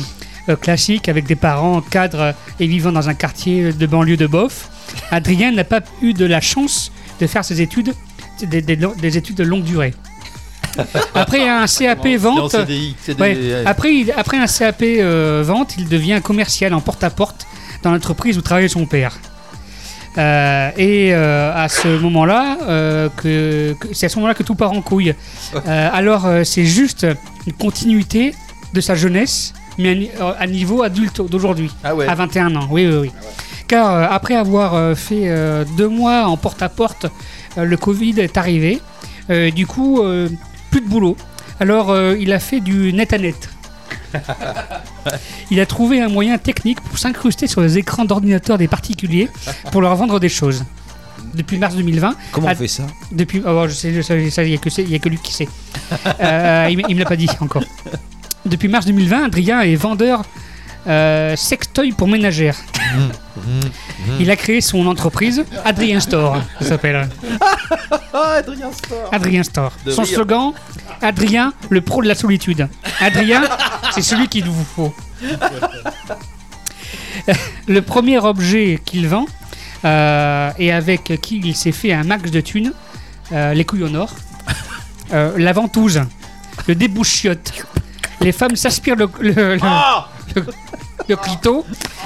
classique avec des parents cadres et vivant dans un quartier de banlieue de Bof, Adrien n'a pas eu de la chance de faire ses études, des, des lo- des études de longue durée. Après un CAP En vente, CDI, CDI, ouais, ouais. après, un CAP euh, vente, il devient commercial en porte-à-porte dans l'entreprise où travaillait son père. Euh, et euh, à ce moment-là, euh, que, que- c'est à ce moment-là que tout part en couille. Euh, alors euh, c'est juste une continuité de sa jeunesse, mais à, ni- à niveau adulte d'aujourd'hui, ouais. à 21 ans. Oui, oui, oui. Car euh, après avoir euh, fait euh, deux mois en porte-à-porte, euh, le Covid est arrivé. Euh, du coup, euh, plus de boulot. Alors euh, il a fait du net à net. Il a trouvé un moyen technique pour s'incruster sur les écrans d'ordinateur des particuliers pour leur vendre des choses. Depuis mars 2020. Comment on fait ça Depuis, oh, je sais, il n'y a, que c'est- il y a que lui qui sait. Euh, il, il me l'a pas dit encore. Depuis mars 2020, Adrien est vendeur euh, sextoy pour ménagères. Il a créé son entreprise, Adrien Store, ça s'appelle. Adrien Store. Adrien Store. Son slogan, Adrien, le pro de la solitude. Adrien, c'est celui qu'il vous faut. le premier objet qu'il vend, euh, et avec qui il s'est fait un max de thunes, euh, les couilles au nord, euh, la ventouse, le débouchiote. Les femmes s'aspirent le, le, le- le- le clito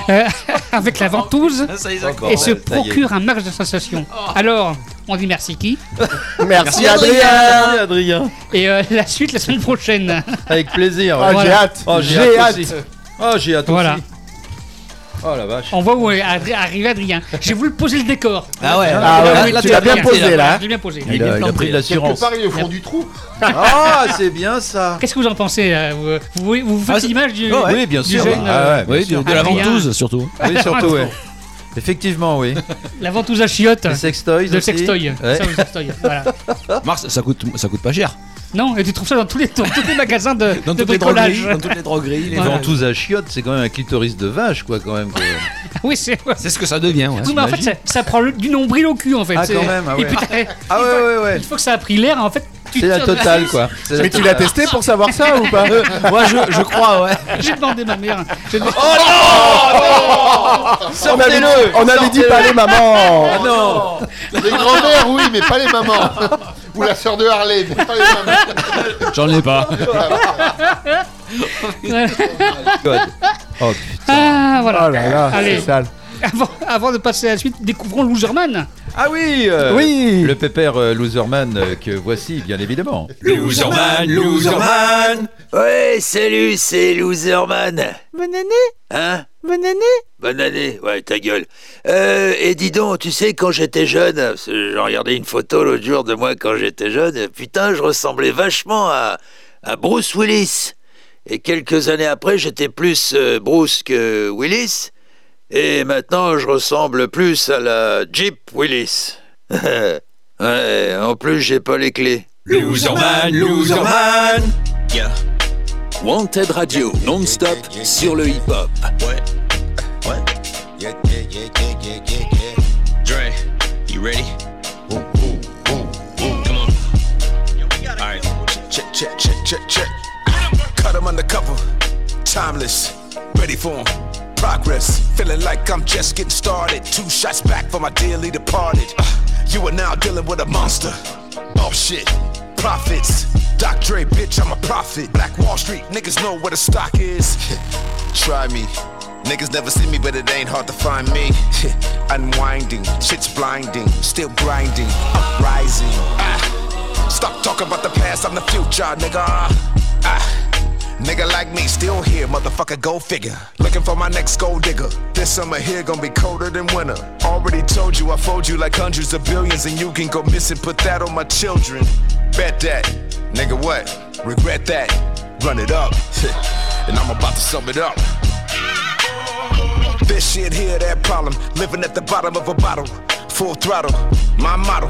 euh, avec la ventouse d'accord. et se procure un max de sensation. Alors, on dit merci qui? Merci, Adrien. Adrien. Et euh, la suite la semaine prochaine. Avec plaisir. Ah, j'ai hâte. Oh, j'ai hâte. hâte. aussi. Oh, j'ai hâte Voilà. aussi. Oh la vache. On voit où est arri- arrivé Adrien. J'ai voulu poser le décor. Ah ouais, Ah ouais, Oui, là, tu l'as as bien posé, là. J'ai bien posé. Il, a, il a pris de l'assurance. Quelque part, il est au fond du trou. Ah, c'est bien ça. Qu'est-ce que vous en pensez euh, vous, vous, vous faites Ah, c'est- l'image du, Ouais, Oui, bien du sûr. jeune, Ah euh, ouais, bien Oui, sûr. de, de la Adrien. ventouse surtout. Oui, surtout, ouais. Effectivement, oui. la ventouse à chiottes. Les sextoys Le aussi. sextoy. Ouais. Ça, le sextoy. Voilà. Mars, ça coûte, ça coûte pas cher. Non, et tu trouves ça dans tous les, dans tous les magasins de, Dans de toutes les bricolage. drogueries, dans toutes les drogueries, les Les Voilà. ventouses à chiottes, c'est quand même un clitoris de vache, quoi, quand même. quoi. Oui, c'est. C'est ce que ça devient. Ouais. Oui, mais en fait, ça, ça prend le- du nombril au cul, en fait. Ah, C'est- quand même, ah et ouais. puis, Ah ouais, ouais, ouais. Une fois que ça a pris l'air, en fait, C'est la totale, quoi. Mais tu l'as testé pour savoir ça ou pas Moi, je, je crois, ouais. J'ai demandé ma mère. J'ai demandé- On avait, on avait dit pas les mamans. Ah non Les grands-mères, oui, mais pas les mamans. Ou la sœur de Harley, mais pas les mamans. J'en ai pas. Oh putain. Ah, voilà. Oh là là, Allez. c'est sale. Avant, avant de passer à la suite, découvrons Loserman. Ah oui euh, Oui. Le pépère euh, Loserman euh, que voici, bien évidemment. Loserman, Loserman Ouais, salut, c'est Loserman. Bonne année, Hein bonne année. Bonne année, ouais, ta gueule. Euh, et dis donc, tu sais, quand j'étais jeune, parce que j'ai regardé une photo l'autre jour de moi quand j'étais jeune, putain, je ressemblais vachement à, à Bruce Willis. Et quelques années après, j'étais plus euh, Bruce que Willis. Et maintenant, je ressemble plus à la Jeep Willis. ouais, en plus, j'ai pas les clés. Loserman, Loserman Yeah. Wanted Radio, non-stop sur le hip-hop. Ouais. Ouais. Yeah, yeah, yeah, yeah, yeah, yeah, yeah. Dre, you ready? Come on. All right. Check, check, check, check, check. Cut him undercover. Timeless. Ready for him. Progress. Feeling like I'm just getting started. Two shots back for my dearly departed. Uh, you are now dealing with a monster. Oh shit. Profits. Doc Dre, bitch, I'm a prophet. Black Wall Street, niggas know where the stock is. Try me. Niggas never see me, but it ain't hard to find me. Unwinding, shit's blinding, still grinding, uprising. Ah, stop talking about the past, I'm the future, nigga. Ah, nigga like me, still here, motherfucker, go figure. Looking for my next gold digger. This summer here gonna be colder than winter. Already told you I fold you like hundreds of billions, and you can go missing. Put that on my children. Bet that, nigga. What? Regret that? Run it up, and I'm about to sum it up. This shit here, that problem. Living at the bottom of a bottle. Full throttle, my model.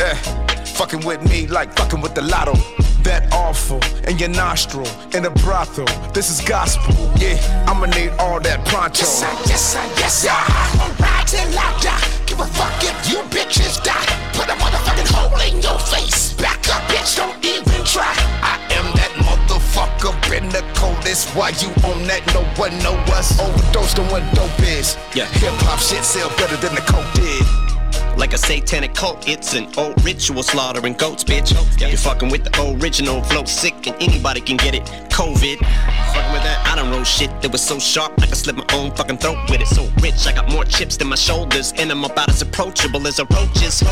Eh, fucking with me like fucking with the lotto. That awful in your nostril, in a brothel. This is gospel, yeah. I'ma need all that pronto. Yes, sir, yes, sir, yes, sir. I'm ride till I die. Give a fuck if you bitches die. Put a motherfucking hole in your face. Back up, bitch, don't even try. I am that motherfucker in the coldest. Why you on that? No one know us. Overdosed on what dope is. Yeah. Hip hop shit sell better than the coke did. Like a satanic cult. It's an old ritual slaughtering goats, bitch. You're fucking with the original flow, sick, and anybody can get it. COVID. Fucking with that, I done roll shit that was so sharp I could slit my own fucking throat with it. So rich, I got more chips than my shoulders, and I'm about as approachable as a roach is.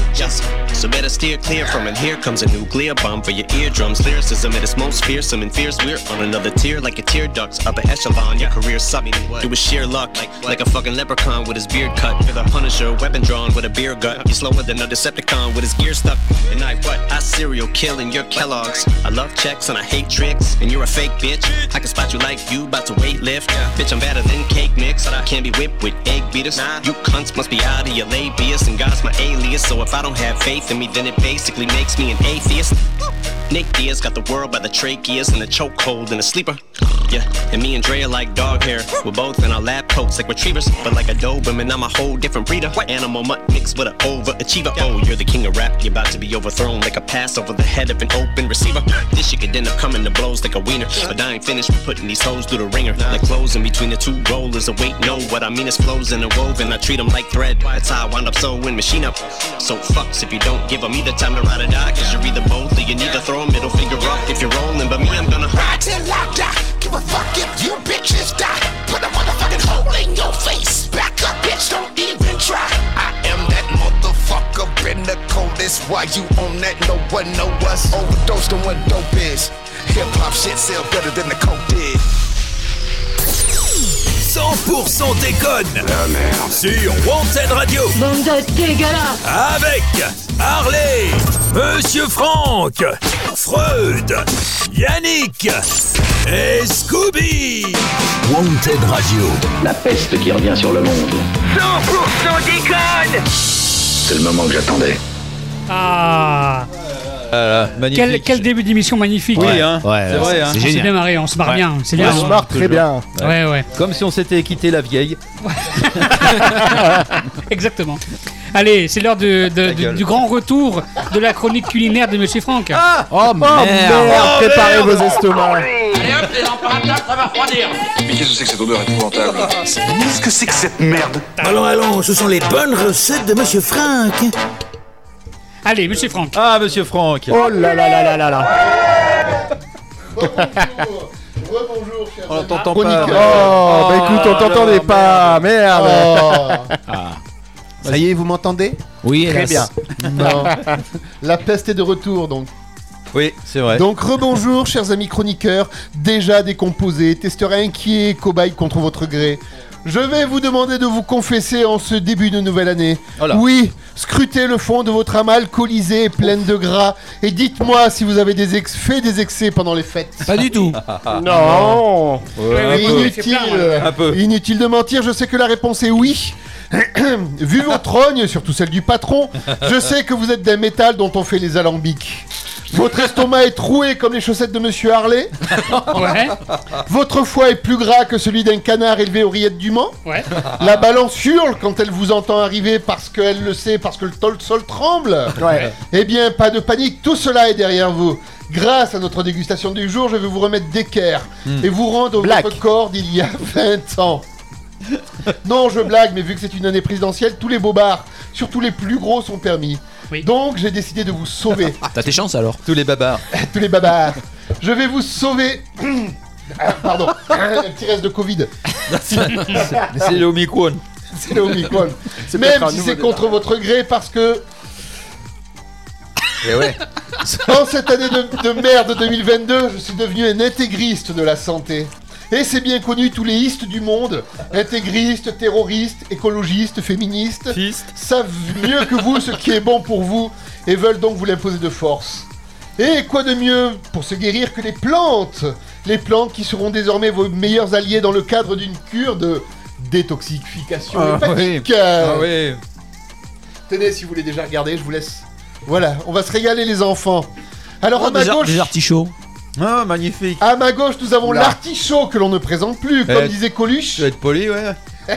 So better steer clear from it. Here comes a nuclear bomb for your eardrums. Lyricism at its most fearsome and fierce. We're on another tier like a tear ducts, upper echelon. Your career sucks. It was sheer luck, like, like a fucking leprechaun with his beard cut. With a punisher, weapon drawn with a beer gut. You're slower than a Decepticon with his gear stuck. And I what? I serial killing your Kellogg's. I love checks and I hate tricks. And you're a fake bitch. I can spot you like you about to weight lift. Bitch, I'm better than cake mix. I can't be whipped with egg beaters. You cunts must be out of your labius. And God's my alias. So if I don't have faith in me, then it basically makes me an atheist. Nick Diaz got the world by the tracheas and the chokehold and a sleeper. Yeah, and me and Dre are like dog hair. We're both in our lab coats like retrievers, but like a Doberman, I'm a whole different breeder. Animal mutt mixed with an overachiever. Oh, you're the king of rap, you're about to be overthrown like a pass over the head of an open receiver. This shit could end up coming to blows like a wiener, but I ain't finished with putting these hoes through the ringer. Like clothes in between the two rollers. A wait, no, what I mean is flows in a woven. I treat them like thread. That's how I wind up sewing machine up. So fucks if you don't give them either time to ride or die, cause you're either both or you need to throw a middle finger up if you're rolling. But me, I'm gonna ride till I die. Give a fuck if you bitches die. Put a motherfucking hole in your face. Back up, bitch, don't even try. I am the coldest. Why you on that? No one know us. Overdosed on what dope is. Hip hop shit sell better than the coke did. 100% déconne sur Wanted Radio Bande de dégueulasse avec Harley, Monsieur Franck, Freud, Yannick et Scooby. Wanted Radio. La peste qui revient sur le monde. 100% déconne C'est le moment que j'attendais. Ah Voilà, magnifique. quel, quel début d'émission magnifique Oui, hein, Ouais, c'est vrai. c'est Hein. On s'est bien marré, on se marre Ouais. bien, c'est bien. on se marre très bien. Ouais, ouais. Comme si on s'était quitté la vieille. Exactement. Allez, c'est l'heure du- grand retour de la chronique culinaire de Monsieur Franck. Oh merde, préparez vos estomacs. Allez hop, les lampes ça va refroidir Mais qu'est-ce que c'est que cette odeur épouvantable? Qu'est-ce que c'est que cette merde? Allons, allons, ce sont les bonnes recettes de Monsieur Franck. Allez, Monsieur Franck. Ah, Monsieur Franck. Oh là là là là là là. Rebonjour, chers On amis t'entend chroniqueurs. Oh, bah écoute, on t'entendait pas, merde. Oh. Ça y est, vous m'entendez? Oui, Très bien. Non. La peste est de retour donc. Oui, c'est vrai. Donc rebonjour chers amis chroniqueurs, déjà décomposés, testeurs inquiets, cobayes contre votre gré. Je vais vous demander de vous confesser en ce début de nouvelle année. Oh. Oui, scrutez le fond de votre âme alcoolisée, pleine de gras, et dites-moi si vous avez des ex- fait des excès pendant les fêtes. Pas du tout. Non. Ouais. Inutile, Un peu. inutile de mentir, je sais que la réponse est oui. Vu votre rogne, surtout celle du patron, je sais que vous êtes d'un métal dont on fait les alambics. Votre estomac est troué comme les chaussettes de Monsieur Harley. Ouais, Votre foie est plus gras que celui d'un canard élevé aux rillettes du Mans. ouais. La balance hurle quand elle vous entend arriver parce qu'elle le sait, parce que le sol tremble. Ouais. Eh bien, pas de panique, tout cela est derrière vous. Grâce à notre dégustation du jour, je vais vous remettre d'équerre et vous rendre Black. votre corps d'il y a 20 ans. non, je blague, mais vu que c'est une année présidentielle, tous les bobards, surtout les plus gros, sont permis. Oui. Donc, j'ai décidé de vous sauver, T'as tes chances alors Tous les babards. tous les babards. Je vais vous sauver. Ah, Pardon, un petit reste de Covid. C'est le Omicron. C'est le Omicron. C'est Même peut-être un si nouveau c'est contre votre gré, parce que Et ouais. En cette année de, de merde 2022, je suis devenu un intégriste de la santé. Et c'est bien connu, tous les istes du monde, intégristes, terroristes, écologistes, féministes, savent mieux que vous ce qui est bon pour vous et veulent donc vous l'imposer de force. Et quoi de mieux pour se guérir que les plantes? Les plantes qui seront désormais vos meilleurs alliés dans le cadre d'une cure de détoxification Ah hépatique. oui. Ah oui. Tenez, si vous voulez déjà regarder, je vous laisse. Voilà, on va se régaler les enfants. Alors Oh, à ma des, gauche, des artichauts. Ah, magnifique. à ma gauche, nous avons l'artichaut que l'on ne présente plus, comme Eh, disait Coluche. Tu vas être poli, ouais.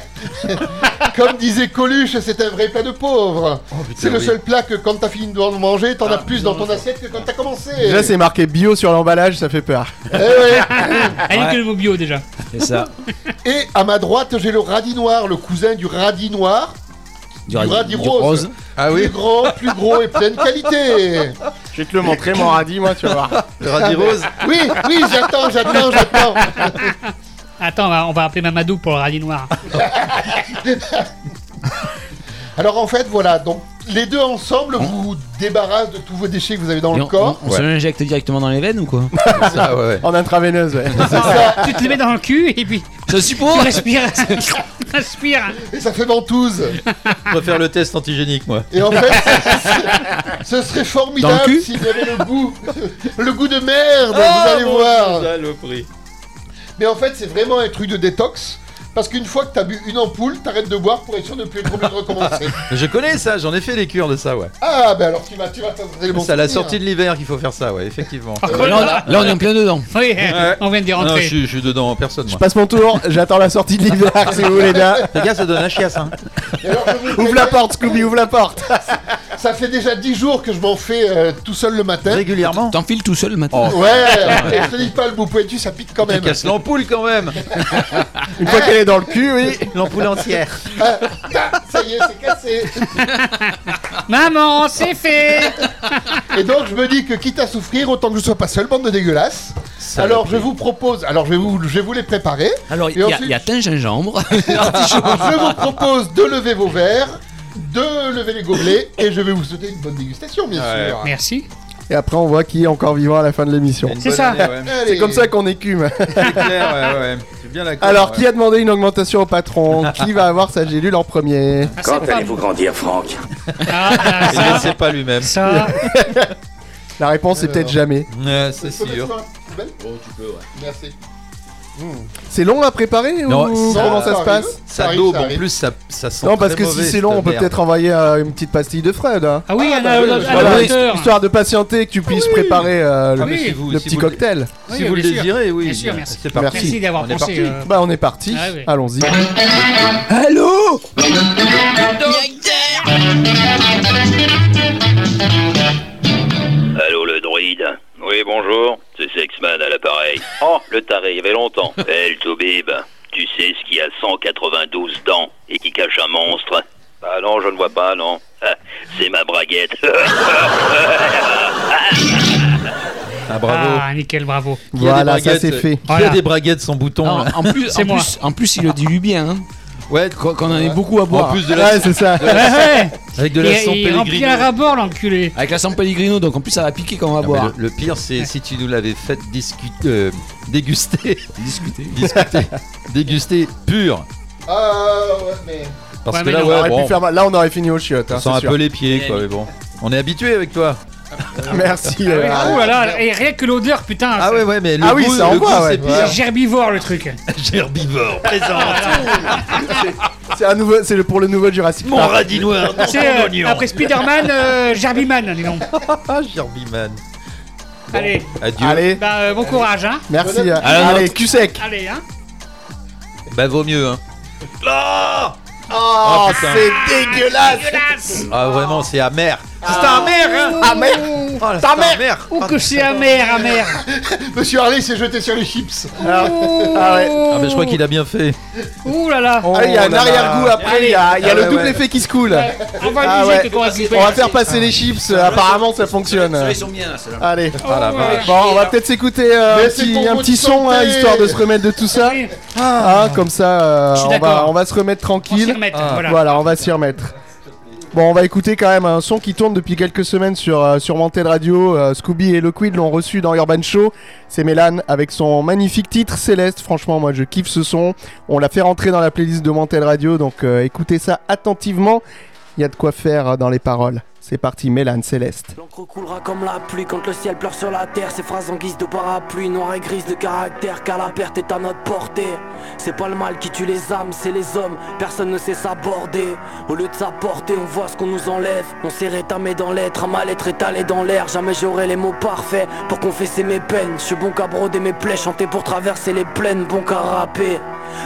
Comme disait Coluche, c'est un vrai plat de pauvre. Oh, c'est le oui. seul plat que quand t'as fini de manger, t'en as plus dans ton assiette que quand t'as commencé. Déjà, c'est marqué bio sur l'emballage, ça fait peur. Eh ouais. Allez, que le mot bio déjà. C'est ça. Et à ma droite, j'ai le radis noir, le cousin du radis noir. Du, radis- rose. rose. Ah oui Plus grand, plus gros et pleine qualité. Je vais te le montrer, mon radis, moi, tu vas voir. Le radis rose Oui, oui, j'attends, j'attends, j'attends. Attends, on va, on va appeler Mamadou pour le radis noir. Alors en fait, voilà, donc les deux ensemble vous débarrassent de tous vos déchets que vous avez dans Et le on, corps. on- on se l'injecte directement dans les veines ou quoi? Ça, ouais, ouais. En intraveineuse, ouais. tu te le mets dans le cul et puis Je suis pour tu respires. respire. Et ça fait ventouse. Je préfère le test antigénique, moi. Et en fait, ce serait le formidable s'il y avait le goût, le goût de merde, vous allez voir. Saloperie. Mais en fait, c'est vraiment un truc de détox. Parce qu'une fois que t'as bu une ampoule, t'arrêtes de boire pour être sûr de ne plus être obligé de recommencer. Je connais ça, j'en ai fait des cures de ça, ouais. Ah, ben alors tu vas, tu vas le bon C'est à la sortie de l'hiver qu'il faut faire ça, ouais, effectivement. là, on, là, on est en plein dedans. Oui, Ouais. on vient d'y Non, rentrer. je, suis- je suis dedans en personne, Je moi. passe mon tour, j'attends la sortie de l'hiver, si vous voulez bien. Les gars, ça donne un chiasse, hein. Et alors, je vous Ouvre la préviens, porte, Scooby, ouvre la porte. Ça fait déjà 10 jours que je m'en fais euh, tout seul le matin. Régulièrement. T'enfiles tout seul maintenant. Oh, Ouais, et je te dis pas le bout pointu, ça pique quand tu même. casses l'ampoule quand même. Une fois qu'elle est dans le cul, oui. L'ampoule entière. Ah, ça y est, c'est cassé. Maman, c'est fait. Et donc je me dis que quitte à souffrir, autant que je sois pas seul, bande de dégueulasses. Alors je vous propose, alors je vais vous, je vais vous les préparer. Alors, il Et y, a- ensuite- il y a thym, gingembre. Je vous propose de lever vos verres, de lever les gobelets, et je vais vous souhaiter une bonne dégustation, bien Ouais. sûr. Merci. Et après, on voit qui est encore vivant à la fin de l'émission. C'est ça. ouais. C'est comme ça qu'on écume. C'est clair, ouais, ouais. C'est bien. Alors, ouais. qui a demandé une augmentation au patron? Qui va avoir sa gélule en premier? Ah, c'est pas- grandir, Franck? Ah, Il ne ça, sait pas lui-même. ça. La réponse est peut-être jamais. Ouais, c'est peux sûr. ça dans la poubelle Merci. C'est long à préparer Non, ou ça- comment ça ça se passe Ça daube, en plus, ça, ça sent Non, parce très que mauvais, si c'est long, on peut peut-être envoyer euh, une petite pastille de Fred. hein. Ah oui, Ah, bah à- Voilà, l'auteur. histoire de patienter, que tu puisses préparer euh, le, Ah, mais si vous- le si petit vous cocktail. Si Oui, vous le sûr. désirez, oui. Bien sûr, merci. C'est parti. Merci d'avoir On est pensé. parti. euh, Bah, on est parti. Ah oui. Allons-y. Allô Allô le druide Oui bonjour, à l'appareil. Oh, le taré, il y avait longtemps. Le toubib, tu sais ce qui a 192 dents et qui cache un monstre Ah non, je ne vois pas, non. Ah, C'est ma braguette. Ah, bravo. Ah, nickel, bravo. Qui a des Voilà, ça braguettes- c'est fait. Qui a Voilà. des braguettes sans bouton en, là en plus, C'est en, moi. plus, en plus, il le dilue bien. Hein. Ouais, Qu'on en ait beaucoup à boire. en plus de la, Ouais, c'est ça. Ouais. avec de la Il- San il remplit Pellegrino. un rabord, l'enculé. Avec la San Pellegrino, donc en plus, ça va piquer quand on va Non, mais boire. le, le pire, c'est si tu nous l'avais fait discuter, euh, déguster, Discuter. discuter, déguster pur. Ah ouais, mais. Parce Ouais, que mais là, non, On ouais, aurait pu bon, faire mal. Là, on aurait fini au chiottes. on hein, sent c'est un sûr. peu les pieds, quoi. Mais bon, on est habitué avec toi. Merci. Ah oui. Oh là là, et rien que l'odeur, putain. Ah ouais, ouais, mais le Ah oui, goût, ça le envoie, goût, ouais. c'est pire. C'est gerbivore le truc. Herbivore, présent. C'est un nouveau, c'est le- pour le nouveau Jurassic Mon Park. radis noir dans C'est ton euh, oignon. après Spider-Man, euh, Gerbiman, dis donc. Ah, Gerbiman. Allez, Adieu. Allez, bah, euh, bon courage, hein. merci. Euh, Alors, Allez, cul sec. Allez, hein. Bah, vaut mieux, hein. Ah, Oh, putain. c'est dégueulasse. Dégueulasse. Ah, vraiment, c'est amer. C'est amer, hein. Amer. Oh, là, Ta c'est mère. amer. Ou que c'est amer, amer. Monsieur Harley s'est jeté sur les chips. Ah, ah ouais. Ah, mais je crois qu'il a bien fait. Ouh là là. Ah, il y a Oh un là là. arrière-goût après, il y a, il y a Ah le ouais, double ouais. effet qui se coule. On va Ah ouais. On va faire passer les chips, apparemment ça fonctionne. Ceux-là, ils sont bien, ceux-là. Allez. Ah, Oh. Bon, on va peut-être s'écouter euh, un petit, son, hein, histoire de se remettre de tout ça. Ah, comme ça, euh, on, va, se remettre on s'y tranquille. remettre, Ah. voilà. Voilà, on va s'y remettre. Bon, on va écouter quand même un son qui tourne depuis quelques semaines sur, euh, sur Wanted Radio. Euh, Scooby et Loquid l'ont reçu dans Urban Show. C'est Mélan avec son magnifique titre Céleste. Franchement, moi je kiffe ce son. On l'a fait rentrer dans la playlist de Wanted Radio, donc euh, écoutez ça attentivement. Il y a de quoi faire euh, dans les paroles. C'est parti, Mélan Céleste. L'encre coulera comme la pluie quand le ciel pleure sur la terre. Ces phrases en guise de parapluie, noire et grise de caractère, car la perte est à notre portée. C'est pas le mal qui tue les âmes, c'est les hommes. Personne ne sait s'aborder. Au lieu de s'apporter, on voit ce qu'on nous enlève. On s'est rétamé dans l'être, un mal-être étalé dans l'air. Jamais j'aurai les mots parfaits pour confesser mes peines. Je suis bon qu'à broder mes plaies, chanter pour traverser les plaines, bon qu'à rapper.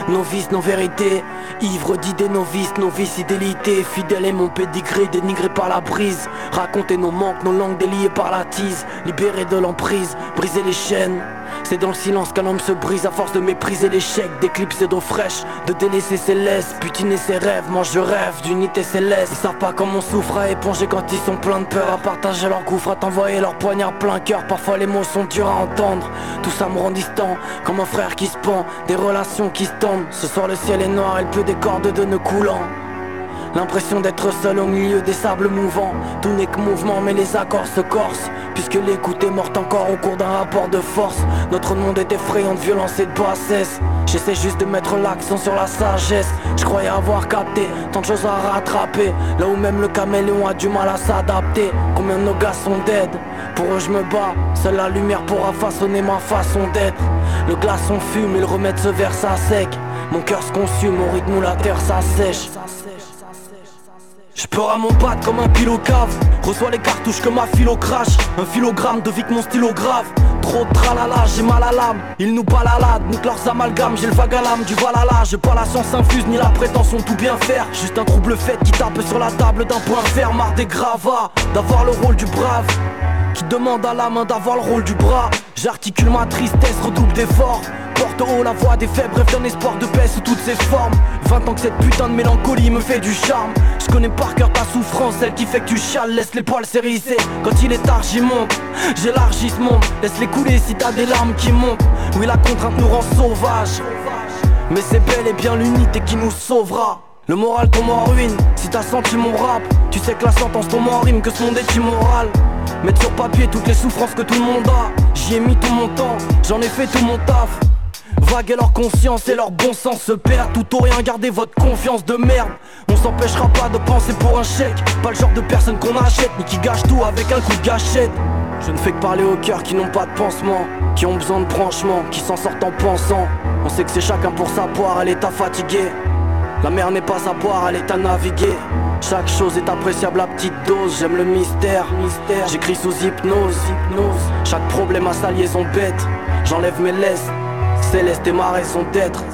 Nos vices, nos vérités, ivres d'idées, nos vices, nos vices, fidélité, fidèle et mon pédigré, dénigré par la brise. Raconter nos manques, nos langues déliées par la tise, libérés de l'emprise, briser les chaînes. C'est dans le silence qu'un homme se brise à force de mépriser l'échec, d'éclipser d'eau fraîche, de délaisser ses laisses, putiner ses rêves. Moi je rêve d'unité céleste. Ils savent pas comment on souffre à éponger quand ils sont pleins de peur, à partager leur gouffre, à t'envoyer leur poignard plein cœur. Parfois les mots sont durs à entendre. Tout ça me rend distant, comme un frère qui se pend, des relations qui se tendent. Ce soir le ciel est noir et le peu des cordes de nœuds coulants. L'impression d'être seul au milieu des sables mouvants. Tout n'est que mouvement mais les accords se corsent. Puisque l'écoute est morte encore au cours d'un rapport de force. Notre monde est effrayant de violence et de bassesse. J'essaie juste de mettre l'accent sur la sagesse. Je croyais avoir capté tant de choses à rattraper. Là où même le caméléon a du mal à s'adapter. Combien de nos gars sont dead? Pour eux je me bats. Seule la lumière pourra façonner ma façon d'être. Le glaçon fume le remède se verse à sec. Mon cœur se consume au rythme où la terre s'assèche je à mon patte comme un au cave Reçois les cartouches que ma philo crash Un filogramme de vie que mon stylo grave Trop de tralala, j'ai mal à l'âme. Ils nous baladent, nique leurs amalgames. J'ai le vague à l'âme du valala J'ai pas la science infuse ni la prétention de tout bien faire. Juste un trouble fait qui tape sur la table d'un point ferme Marre des gravats, d'avoir le rôle du brave. Qui demande à la main d'avoir le rôle du bras. J'articule ma tristesse, redouble d'efforts La voix des faibles, rêve d'un espoir de paix sous toutes ses formes. 20 ans que cette putain de mélancolie me fait du charme. Je connais par cœur ta souffrance, celle qui fait que tu chiales. Laisse les poils s'hérisser, quand il est tard j'y monte. J'élargis ce monde, laisse-les couler si t'as des larmes qui montent. Oui la contrainte nous rend sauvages. Mais c'est bel et bien l'unité qui nous sauvera. Le moral tombe en ruine, si t'as senti mon rap Tu sais que la sentence tombe en rime, que ce monde est immoral. Mettre sur papier toutes les souffrances que tout le monde a. J'y ai mis tout mon temps, j'en ai fait tout mon taf Vague et leur conscience et leur bon sens se perdent Tout ou rien, gardez votre confiance de merde On s'empêchera pas de penser pour un chèque Pas le genre de personne qu'on achète Ni qui gâche tout avec un coup de gâchette Je ne fais que parler aux cœurs qui n'ont pas de pansement Qui ont besoin de branchement, qui s'en sortent en pensant On sait que c'est chacun pour sa poire, elle est à fatiguer la mer n'est pas à boire, elle est à naviguer. Chaque chose est appréciable à petite dose. J'aime le mystère, mystère. J'écris sous hypnose, hypnose. Chaque problème a sa liaison bête. J'enlève mes laisses. Céleste est ma raison d'être.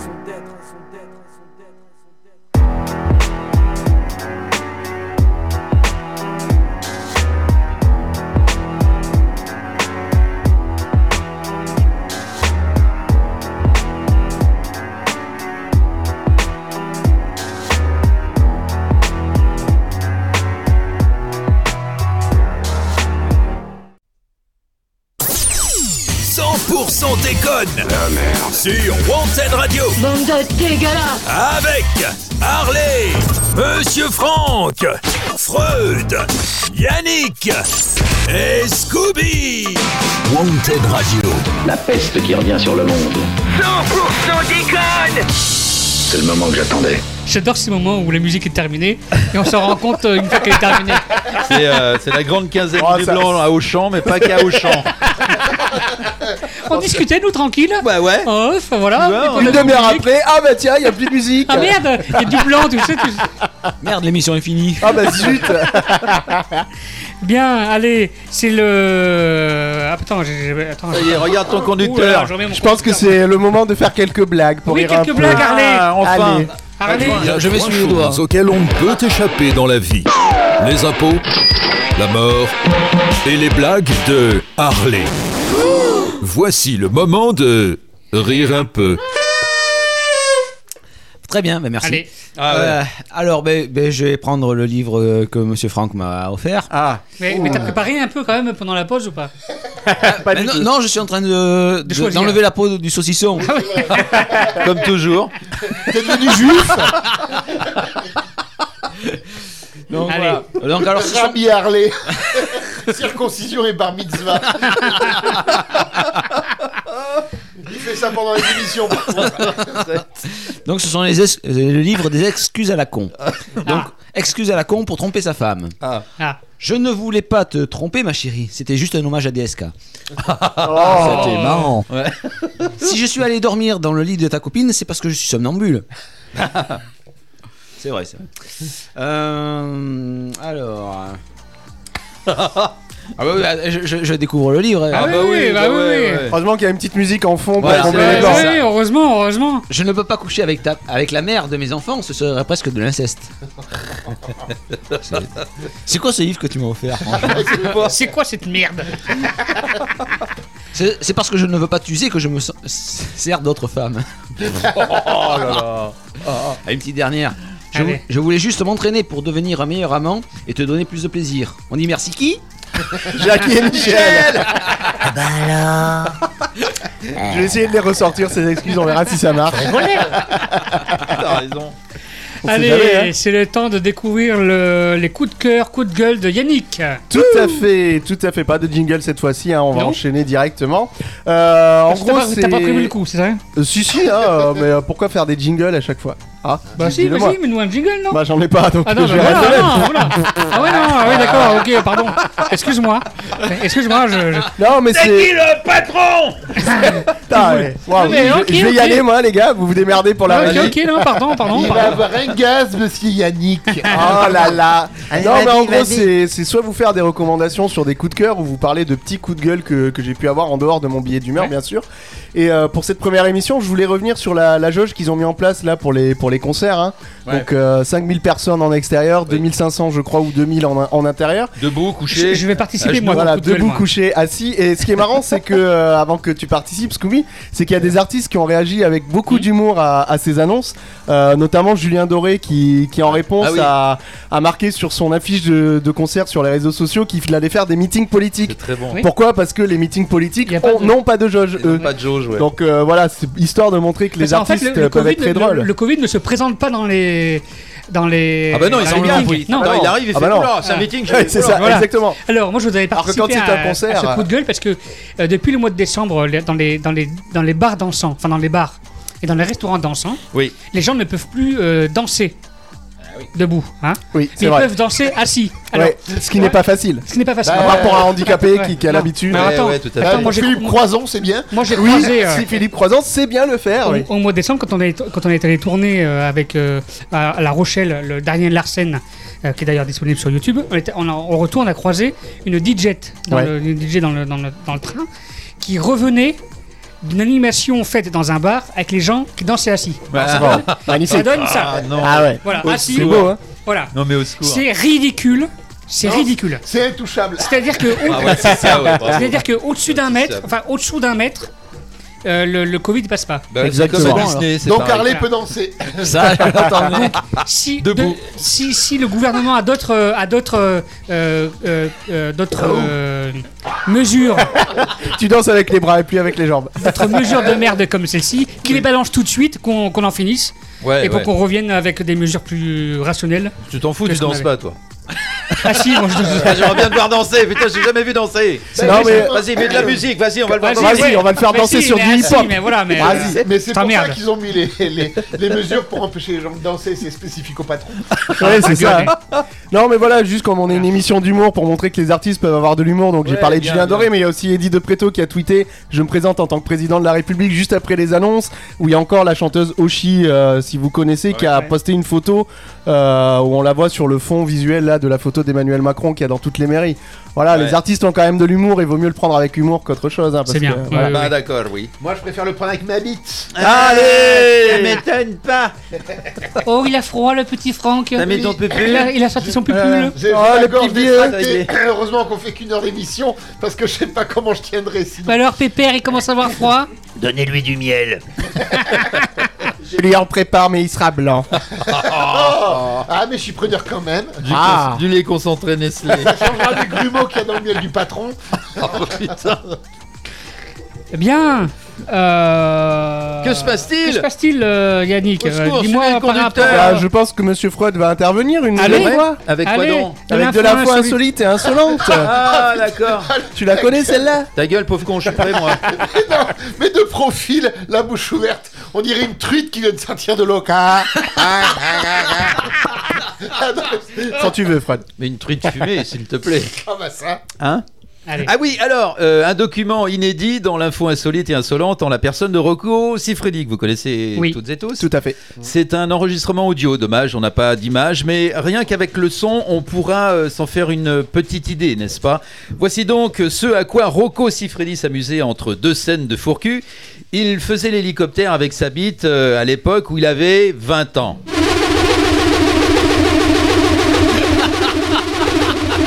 Déconne Sur Wanted Radio. Bande de dégueulasse Avec Harley, Monsieur Franck, Freud, Yannick et Scooby. Wanted Radio. La peste qui revient sur le monde. 100% déconne. C'est le moment que j'attendais. J'adore ces moments où la musique est terminée et on s'en rend compte euh, une fois qu'elle est terminée. C'est euh, c'est la grande quinzaine Oh, des ça- blancs à Auchan, mais pas qu'à Auchan. On discutait, nous, tranquille. Bah ouais. Oh, enfin, voilà. Puis on Une demi-heure après, ah bah tiens, il y a plus de musique. Ah merde, il y a du blanc, tu sais. tu- Merde, l'émission est finie. Ah bah zut. Bien, allez, c'est le. Ah, Attends, j'ai- j'ai- attends. Ça y est, regarde ton Ouh conducteur. là, je pense que c'est le moment de faire quelques blagues pour Oui, rire un quelques peu. blagues, Harley. Ah, enfin. Allez. Harley, Je vais suivre les doigts. choses auxquelles on ne peut échapper dans la vie. Les impôts, la mort et les blagues de Harley. Voici le moment de rire un peu. Très bien, ben merci. Allez. Ah ouais. Euh, alors, ben, ben, je vais prendre le livre que Monsieur Franck m'a offert. Ah, Mais, mais t'as préparé un peu quand même pendant la pause ou pas? Pas non, tout. non, je suis en train de, de- choisir. d'enlever la peau du saucisson. Comme toujours. T'es devenu juif Donc, Allez. voilà. Donc, alors, Rabbi Harley. Circoncision et bar mitzvah. Ça pendant les émissions. donc, ce sont les es- euh, le livre des excuses à la con. Donc, excuses à la con pour tromper sa femme. Ah, Je ne voulais pas te tromper, ma chérie. C'était juste un hommage à DSK. Oh. C'était marrant. Ouais. Si je suis allé dormir dans le lit de ta copine, c'est parce que je suis somnambule. c'est vrai, c'est vrai. Euh, alors. Ah bah oui, bah, je, je- je découvre le livre. Ah, Ah oui, bah oui, bah bah oui. Heureusement qu'il y a une petite musique en fond pour Ouais, combler c'est les bords. oui, heureusement, heureusement. Je ne peux pas coucher avec, ta, avec la mère de mes enfants, ce serait presque de l'inceste. C'est- c'est quoi ce livre que tu m'as offert franchement C'est quoi cette merde C'est c'est parce que je ne veux pas t'user que je me sens- sers d'autres femmes. oh là là. Ah, Une petite dernière. Je, Allez. vou- je voulais juste m'entraîner pour devenir un meilleur amant et te donner plus de plaisir. On dit merci qui? Jackie et Michel bah alors Je vais essayer de les ressortir ces excuses, on verra si ça marche. T'as raison. On Allez, jamais, hein. c'est le temps de découvrir le- les coups de cœur, coups de gueule de Yannick. Tout à fait, tout à fait. Pas de jingle cette fois-ci, hein, on va Non enchaîner directement. Euh, en T'as gros, pas- c'est. T'as pas prévu le coup, c'est ça Euh, si, si, hein, euh, mais euh, pourquoi faire des jingles à chaque fois? Ah, Bah si, dis-le-moi. vas-y, mets-nous un jingle, non Bah j'en ai pas, donc Ah non, je bah vais voilà, là. non, voilà. Ah ouais, non, ah ouais, d'accord, ok, pardon. Excuse-moi. Excuse-moi, je. je- Non, mais c'est. le patron Putain, ouais. Mais je, ok, je vais y ok. aller, moi, les gars. Vous vous démerdez pour la Ok, régie. ok, non, pardon, pardon, Il va pardon. avoir un gaz, monsieur Yannick. Oh là là Allez, Non mais en gros c'est soit vous faire des recommandations sur des coups de cœur ou vous parler de petits coups de gueule que, que j'ai pu avoir en dehors de mon billet d'humeur bien sûr. Et euh, pour cette première émission je voulais revenir sur la, la jauge qu'ils ont mis en place là pour les, pour les concerts. hein. Ouais. Donc euh, 5000 personnes en extérieur, 2500 je crois ou 2000 en, en intérieur. Debout, couché. Je, je vais participer, à moi. Voilà, debout, couché, assis. Et ce qui est marrant, c'est que euh, avant que tu participes, Scooby, c'est qu'il y a des artistes qui ont réagi avec Mmh. beaucoup d'humour à, à ces annonces, euh, notamment Julien Doré qui, qui en réponse Ah oui. a, a marqué sur son affiche de, de concert sur les réseaux sociaux qu'il allait faire des meetings politiques. Très bon. Oui. Pourquoi? Parce que les meetings politiques n'ont pas de jauge. Pas de jauge, ouais. Donc euh, voilà, c'est histoire de montrer que les Parce artistes fait, le, le peuvent COVID, être très le- drôles. le Covid ne se présente pas dans les. Dans les. Ah bah non, ils sont bien. meetings. Non, Non, il arrive, il Ah fait bah non. oula, c'est un Ah. meeting. je Ouais, fais c'est ça, Voilà. exactement. Alors, moi, je voudrais Alors que quand participer c'est un à, concert, à ce coup de gueule parce que euh, depuis le mois de décembre, les- dans les, dans les, dans les bars dansants, enfin dans les bars et dans les restaurants dansants, Oui. les gens ne peuvent plus euh, danser debout. Hein Oui, Mais c'est ils vrai. peuvent danser assis. Alors, Ouais, ce qui n'est pas facile. ce qui n'est pas facile. À part pour un handicapé Ouais. qui, qui a l'habitude. Attends, ouais, tout à fait. attends, moi Philippe Croison, c'est bien. moi, j'ai Oui, croisé. euh, si Philippe Croisant sait bien le faire. au, oui. au mois de décembre, quand on est, quand on est allé tourner euh, avec euh, à, à La Rochelle, le Daniel Larsen, euh, qui est d'ailleurs disponible sur YouTube, on était, on a- au retour, on a croisé une DJ dans, Ouais. le, une DJ dans, le, dans, le, dans le train qui revenait d'une animation faite dans un bar avec les gens qui dansaient assis. Ouais, Alors, ça, ah, donne, Magnifique. ça donne ça. Ah non. Ah ouais. Voilà, Au assis. C'est beau, hein. Voilà. Non mais au secours. C'est ridicule. C'est ridicule. C'est intouchable. C'est-à-dire que, Ah ouais, c'est ça, ouais, bravo. c'est-à-dire que au-dessus d'un mètre, enfin au-dessous d'un mètre, euh, le, le Covid ne passe pas. Bah, Exactement. comme à Disney, c'est Donc pareil. Harley peut danser. Ça, si, Debout. de- si, si le gouvernement a d'autres euh, a d'autres euh, euh, euh, euh, d'autres euh, mesures Tu danses avec les bras et puis avec les jambes. d'autres mesures de merde comme celle-ci, qu'il les balance tout de suite, qu'on qu'on en finisse, Ouais, et pour ouais. qu'on revienne avec des mesures plus rationnelles. Tu t'en fous, tu Qu'est-ce qu'on danses avait pas toi. Ah si, moi je Ah, J'aimerais bien te voir danser, putain, j'ai jamais vu danser. Non, mais- Vas-y, mets de la musique, vas-y, on va le voir Vas-y, danser. Vas-y, ouais. on va le faire Mais danser si, sur mais du ah, hip-hop. si, mais voilà, mais Vas-y. euh, Mais c'est pour ça qu'ils ont mis les, les, les mesures pour empêcher les gens de danser, c'est spécifique au patron. Ouais, c'est gueule, ça. Non, mais voilà, juste comme on est une émission d'humour pour montrer que les artistes peuvent avoir de l'humour. Donc j'ai Ouais, parlé de bien, Julien bien. Doré, mais il y a aussi Eddie De Preto qui a tweeté Je me présente en tant que président de la République juste après les annonces. Où il y a encore la chanteuse Oshi, euh, si vous connaissez, qui a Ouais. posté une photo euh, où on la voit sur le fond visuel là de la photo d'Emmanuel Macron qu'il y a dans toutes les mairies. Voilà, Ouais. les artistes ont quand même de l'humour et vaut mieux le prendre avec humour qu'autre chose. hein, C'est bien. que, voilà. Bah d'accord, oui. Moi, je préfère le prendre avec ma bite. Allez Ça m'étonne pas Oh, il a froid, le petit Franck. Ton pupule Il a, il a sorti son pupule. Euh, Oh, le petit. Heureusement qu'on fait qu'une heure d'émission parce que je sais pas comment je tiendrai sinon. Alors, Pépère, il commence à avoir froid. Donnez-lui du miel. Je lui en prépare, mais il sera blanc. Oh ah, mais je suis preneur quand même. du, Ah. cons- du lait concentré Nestlé. Ça changera des grumeaux qu'il y a dans le miel du patron. oh putain. Eh Bien. Euh... Que se passe-t-il Que se passe-t-il, euh, Yannick secours, Euh, Dis-moi par rapport. Bah, je pense que Monsieur Freud va intervenir une Allez. nouvelle fois. Avec quoi Allez, donc Avec de la foi insolite. et insolente. Ah d'accord. tu la connais celle-là Ta gueule, pauvre con, je suis prêt moi. Mais non, mais de profil, la bouche ouverte. On dirait une truite qui vient de sortir de l'eau. Ah, ah, ah, Quand tu veux, Fred. Mais une truite fumée, s'il te plaît. Ah bah ça. Hein Allez. Ah oui, alors, euh, un document inédit dans l'info insolite et insolente en la personne de Rocco Siffredi, que vous connaissez Oui. toutes et tous. Tout à fait. C'est un enregistrement audio, dommage, on n'a pas d'image, mais rien qu'avec le son, on pourra euh, s'en faire une petite idée, n'est-ce pas? Voici donc ce à quoi Rocco Siffredi s'amusait entre deux scènes de fourcu. Il faisait l'hélicoptère avec sa bite euh, à l'époque où il avait 20 ans.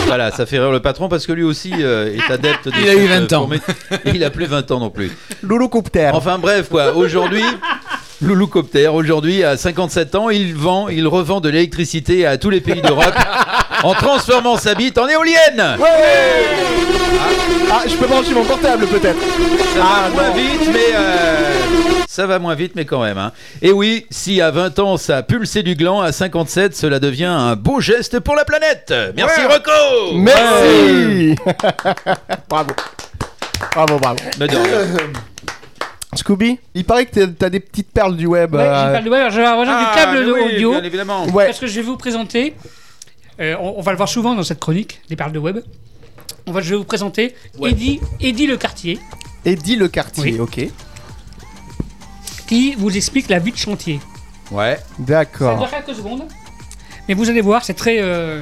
Voilà, ça fait rire le patron parce que lui aussi euh, est adepte. des Il a eu cette, 20 ans. formule. Il a plus 20 ans non plus. Loulou Copter. Enfin bref, quoi. Aujourd'hui, Loulou Copter, aujourd'hui, à 57 ans, il vend, il revend de l'électricité à tous les pays d'Europe en transformant sa bite en éolienne. Ah, je peux brancher mon portable peut-être. Ça Ah, va moins vite, mais euh, ça va moins vite, mais quand même. hein. Et oui, si à 20 ans ça pulsait du gland, à 57 cela devient un beau geste pour la planète. Merci Ouais. Rocco. Merci. bravo. Bravo, bravo. Mais. Scooby, il paraît que t'as- des petites perles du web. Ouais, euh, j'ai pas le web, j'ai besoin Ah, du câble oui, audio. bien évidemment. Ouais. Parce que je vais vous présenter, euh, on, on va le voir souvent dans cette chronique, des perles de web. On va, je vais vous présenter Eddie, Eddie Le Cartier, Eddie Le Quartier, Oui. ok. Qui vous explique la vie de chantier. Ouais. Ça D'accord. dure quelques secondes, mais vous allez voir, c'est très. euh,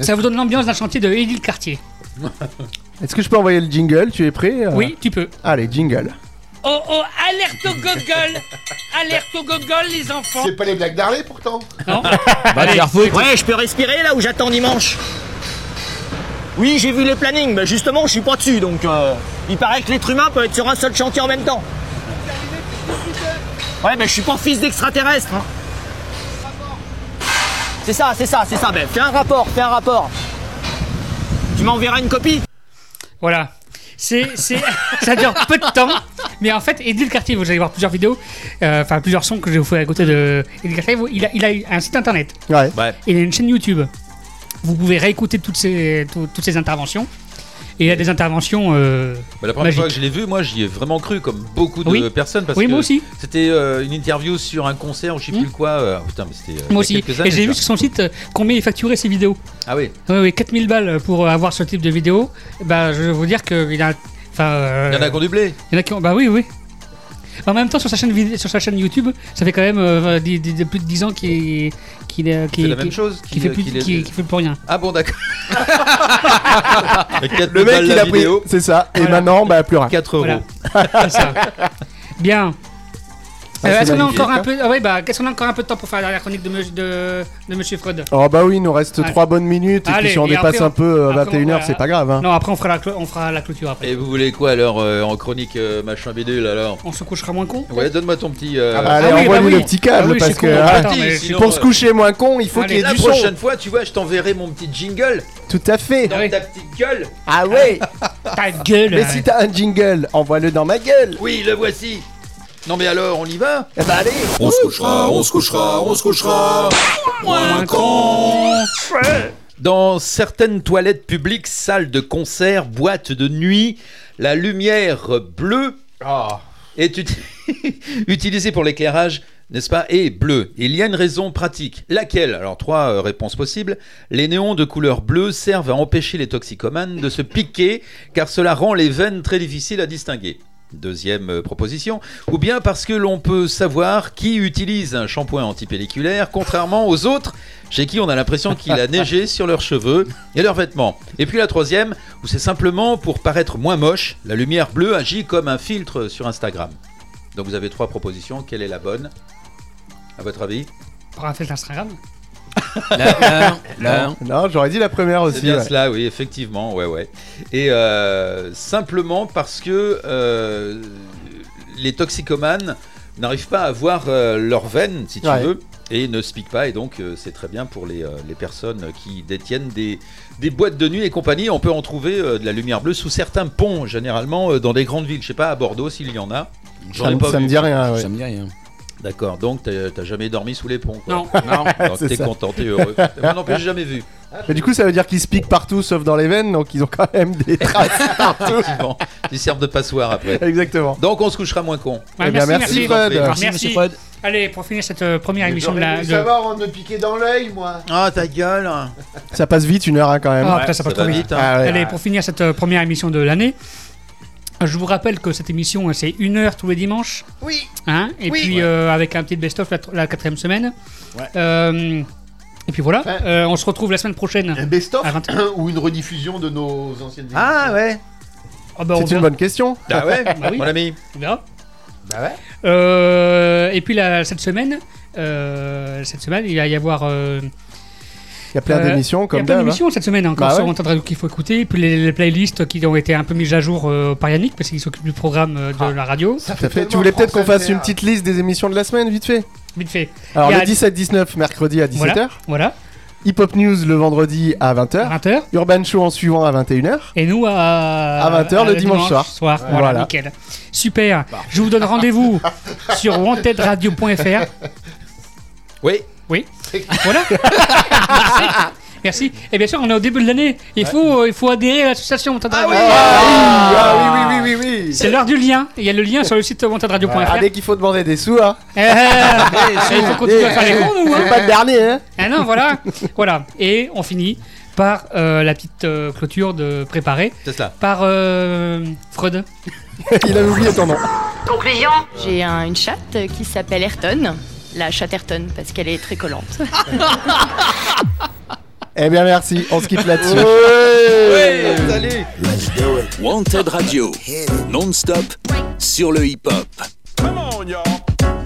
ça vous donne l'ambiance d'un chantier de Eddie Le Cartier. Est-ce que je peux envoyer le jingle? Tu es prêt? Euh Oui, tu peux. Allez, jingle. Oh oh, alerte au gogol Alerte au gogol, les enfants C'est pas les blagues d'Harley pourtant Non Bah. Ouais, je peux respirer là où j'attends dimanche Oui, j'ai vu les plannings, mais justement, je suis pas dessus, donc euh, il paraît que l'être humain peut être sur un seul chantier en même temps. Ouais, mais je suis pas fils d'extraterrestre. hein. C'est ça, c'est ça, c'est ça. Ben, fais un rapport, fais un rapport. Tu m'enverras une copie Voilà. C'est, c'est, ça dure peu de temps, mais en fait, Eddie Le Cartier, vous allez voir plusieurs vidéos, euh, enfin plusieurs sons que je vais vous faire à côté de Eddie Le Cartier. Il a, il a un site internet. Ouais. Ouais. Il a une chaîne YouTube. Vous pouvez réécouter toutes ces, tout- toutes ces interventions. Et il y a des interventions. euh, Bah, la première fois que je l'ai vu, moi j'y ai vraiment cru, comme beaucoup de Oui. personnes. Parce Oui, que moi aussi. C'était euh, une interview sur un concert ou je sais plus quoi. euh, putain, mais c'était. euh, il y a Moi aussi. quelques Et années, j'ai vu sur son site combien il facturait ses vidéos. Ah oui. Oui, oui, 4000 balles pour avoir ce type de vidéo. Bah, je vais vous dire qu'il a. Enfin, Il y en a qui ont du blé. Il y en a qui ont. Bah oui, oui. En même temps, sur sa chaîne, sur sa chaîne YouTube, ça fait quand même euh, plus de 10 ans qu'il qu'il est- qu'il- fait la même qu'il- chose, Qu'il qu'il- fait, plus, qu'il est- qu'il- qu'il fait plus rien. Ah bon, d'accord. Le mec, il a pris. C'est ça. Et Voilà. maintenant, bah, plus rien. 4 euros. Voilà. C'est ça. Bien. Ah, Euh, c'est Est-ce qu'on a encore un hein. peu, ah ouais, bah, qu'est-ce qu'on a encore un peu de temps pour faire la dernière chronique de, me- de, de Monsieur Freud Oh bah oui, il nous reste Allez. 3 bonnes minutes. Et Allez, puis si on et dépasse après, un peu euh, après, 21h, voilà. c'est pas grave. Hein. Non, après on fera la, clo- on fera la clôture après. Et vous voulez quoi alors euh, en chronique euh, machin bidule alors? On se couchera moins con Ouais, donne-moi ton petit. euh, Ah bah, allez, Ah oui, envoie-lui bah le petit câble Ah oui, parce que con, ah, attends, mais sinon, pour euh, se coucher moins con, il faut Allez, qu'il y ait La du son. prochaine fois, tu vois, je t'enverrai mon petit jingle Tout à fait. dans ta petite gueule. Ah ouais. Ta gueule Mais si t'as un jingle, envoie-le dans ma gueule. Oui, le voici. Non mais alors, on y va Eh bah allez. On se couchera, on se couchera, on se couchera. moins con Dans certaines toilettes publiques, salles de concert, boîtes de nuit, la lumière bleue est uti- utilisée pour l'éclairage, n'est-ce pas, et bleue. Il y a une raison pratique. Laquelle? Alors, trois euh, réponses possibles. Les néons de couleur bleue servent à empêcher les toxicomanes de se piquer, car cela rend les veines très difficiles à distinguer. Deuxième euh, proposition, ou bien parce que l'on peut savoir qui utilise un shampoing antipelliculaire, contrairement aux autres chez qui on a l'impression qu'il a neigé sur leurs cheveux et leurs vêtements. Et puis la troisième, où c'est simplement pour paraître moins moche, la lumière bleue agit comme un filtre sur Instagram. Donc vous avez trois propositions, quelle est la bonne? À votre avis? Pour un fait Instagram? Là, Non, j'aurais dit la première C'est aussi. bien ouais. cela, oui, effectivement, ouais, ouais. Et euh, simplement parce que euh, les toxicomanes n'arrivent pas à voir euh, leurs veines, si tu Ouais. veux, et ne se piquent pas, et donc euh, c'est très bien pour les, euh, les personnes qui détiennent des, des boîtes de nuit et compagnie. On peut en trouver euh, de la lumière bleue sous certains ponts, généralement euh, dans des grandes villes. Je sais pas, à Bordeaux, s'il y en a. J'en Ça ai me- pas ça vu. me dit rien. Ça me dit rien. D'accord, donc t'as jamais dormi sous les ponts, quoi. Non. Non. Donc C'est t'es content, t'es heureux. Moi non plus, j'ai jamais vu. Mais du coup, ça veut dire qu'ils se piquent partout sauf dans les veines, donc ils ont quand même des traces partout. Effectivement. Ils servent de passoire après. Exactement. Donc on se couchera moins con. Ouais, Eh bien, merci, Fred. Merci, Merci, monsieur Fred. Allez, pour finir cette euh, première émission de la. de- savoir avant de me piquer dans l'œil, moi. Ah ta gueule Ça passe vite, une heure hein, quand même. Ah, après, ça passe ça trop va vite. vite, hein. Ah ouais. Allez, pour finir cette euh, première émission de l'année, je vous rappelle que cette émission, euh, c'est une heure tous les dimanches. Oui. Hein et Oui. puis euh, avec un petit best-of la, tr- la quatrième semaine. Ouais. Euh, et puis voilà, Ouais. euh, on se retrouve la semaine prochaine. Un best-of À 20. ou une rediffusion de nos anciennes émissions Ah ouais Ah bah, on C'est une bonne question. Ah ouais Bah oui. Mon ami On verra. Bah ouais. Euh, et puis la, cette semaine, euh, cette semaine, il va y avoir euh, Il y a plein Euh, d'émissions comme Il y a plein d'hab, d'émissions hein. cette semaine encore Bah sur ouais. Wanted Radio qu'il faut écouter. Puis les, les playlists qui ont été un peu mises à jour euh, par Yannick parce qu'il s'occupe du programme euh, de la radio. Tout à fait. Tu voulais peut-être qu'on fasse une petite liste des émissions de la semaine, vite fait? Vite fait. Alors Il y le a- 17-19 mercredi à 17h. Voilà. voilà. Hip Hop News le vendredi à 20h. 20h. Urban Show en suivant à 21h. Et nous à, À 20h le dimanche soir. Voilà, Voilà. nickel. Super. Je vous donne rendez-vous sur wantedradio.fr. Oui. Oui. Voilà. Merci. Merci. Et bien sûr, on est au début de l'année. Il faut, il faut adhérer à l'association Wanted Radio. Ah oui, oui, oui, oui, oui. C'est l'heure du lien. Il y a le lien sur le site wantedradio.fr. Ah, dès qu'il faut demander des sous, hein. Eh, eh, il faut continuer à faire les cons, nous. hein. C'est pas le dernier, hein. Ah non, voilà. voilà. Et on finit par euh, la petite euh, clôture de préparer. C'est ça. Par euh, Freud. Il avait oublié ton nom. Conclusion J'ai un- une chatte qui s'appelle Ayrton. La chatte Ayrton, parce qu'elle est très collante. Eh bien, merci. On se quitte là-dessus. salut Wanted Radio, non-stop sur le hip-hop. Come on, y'all.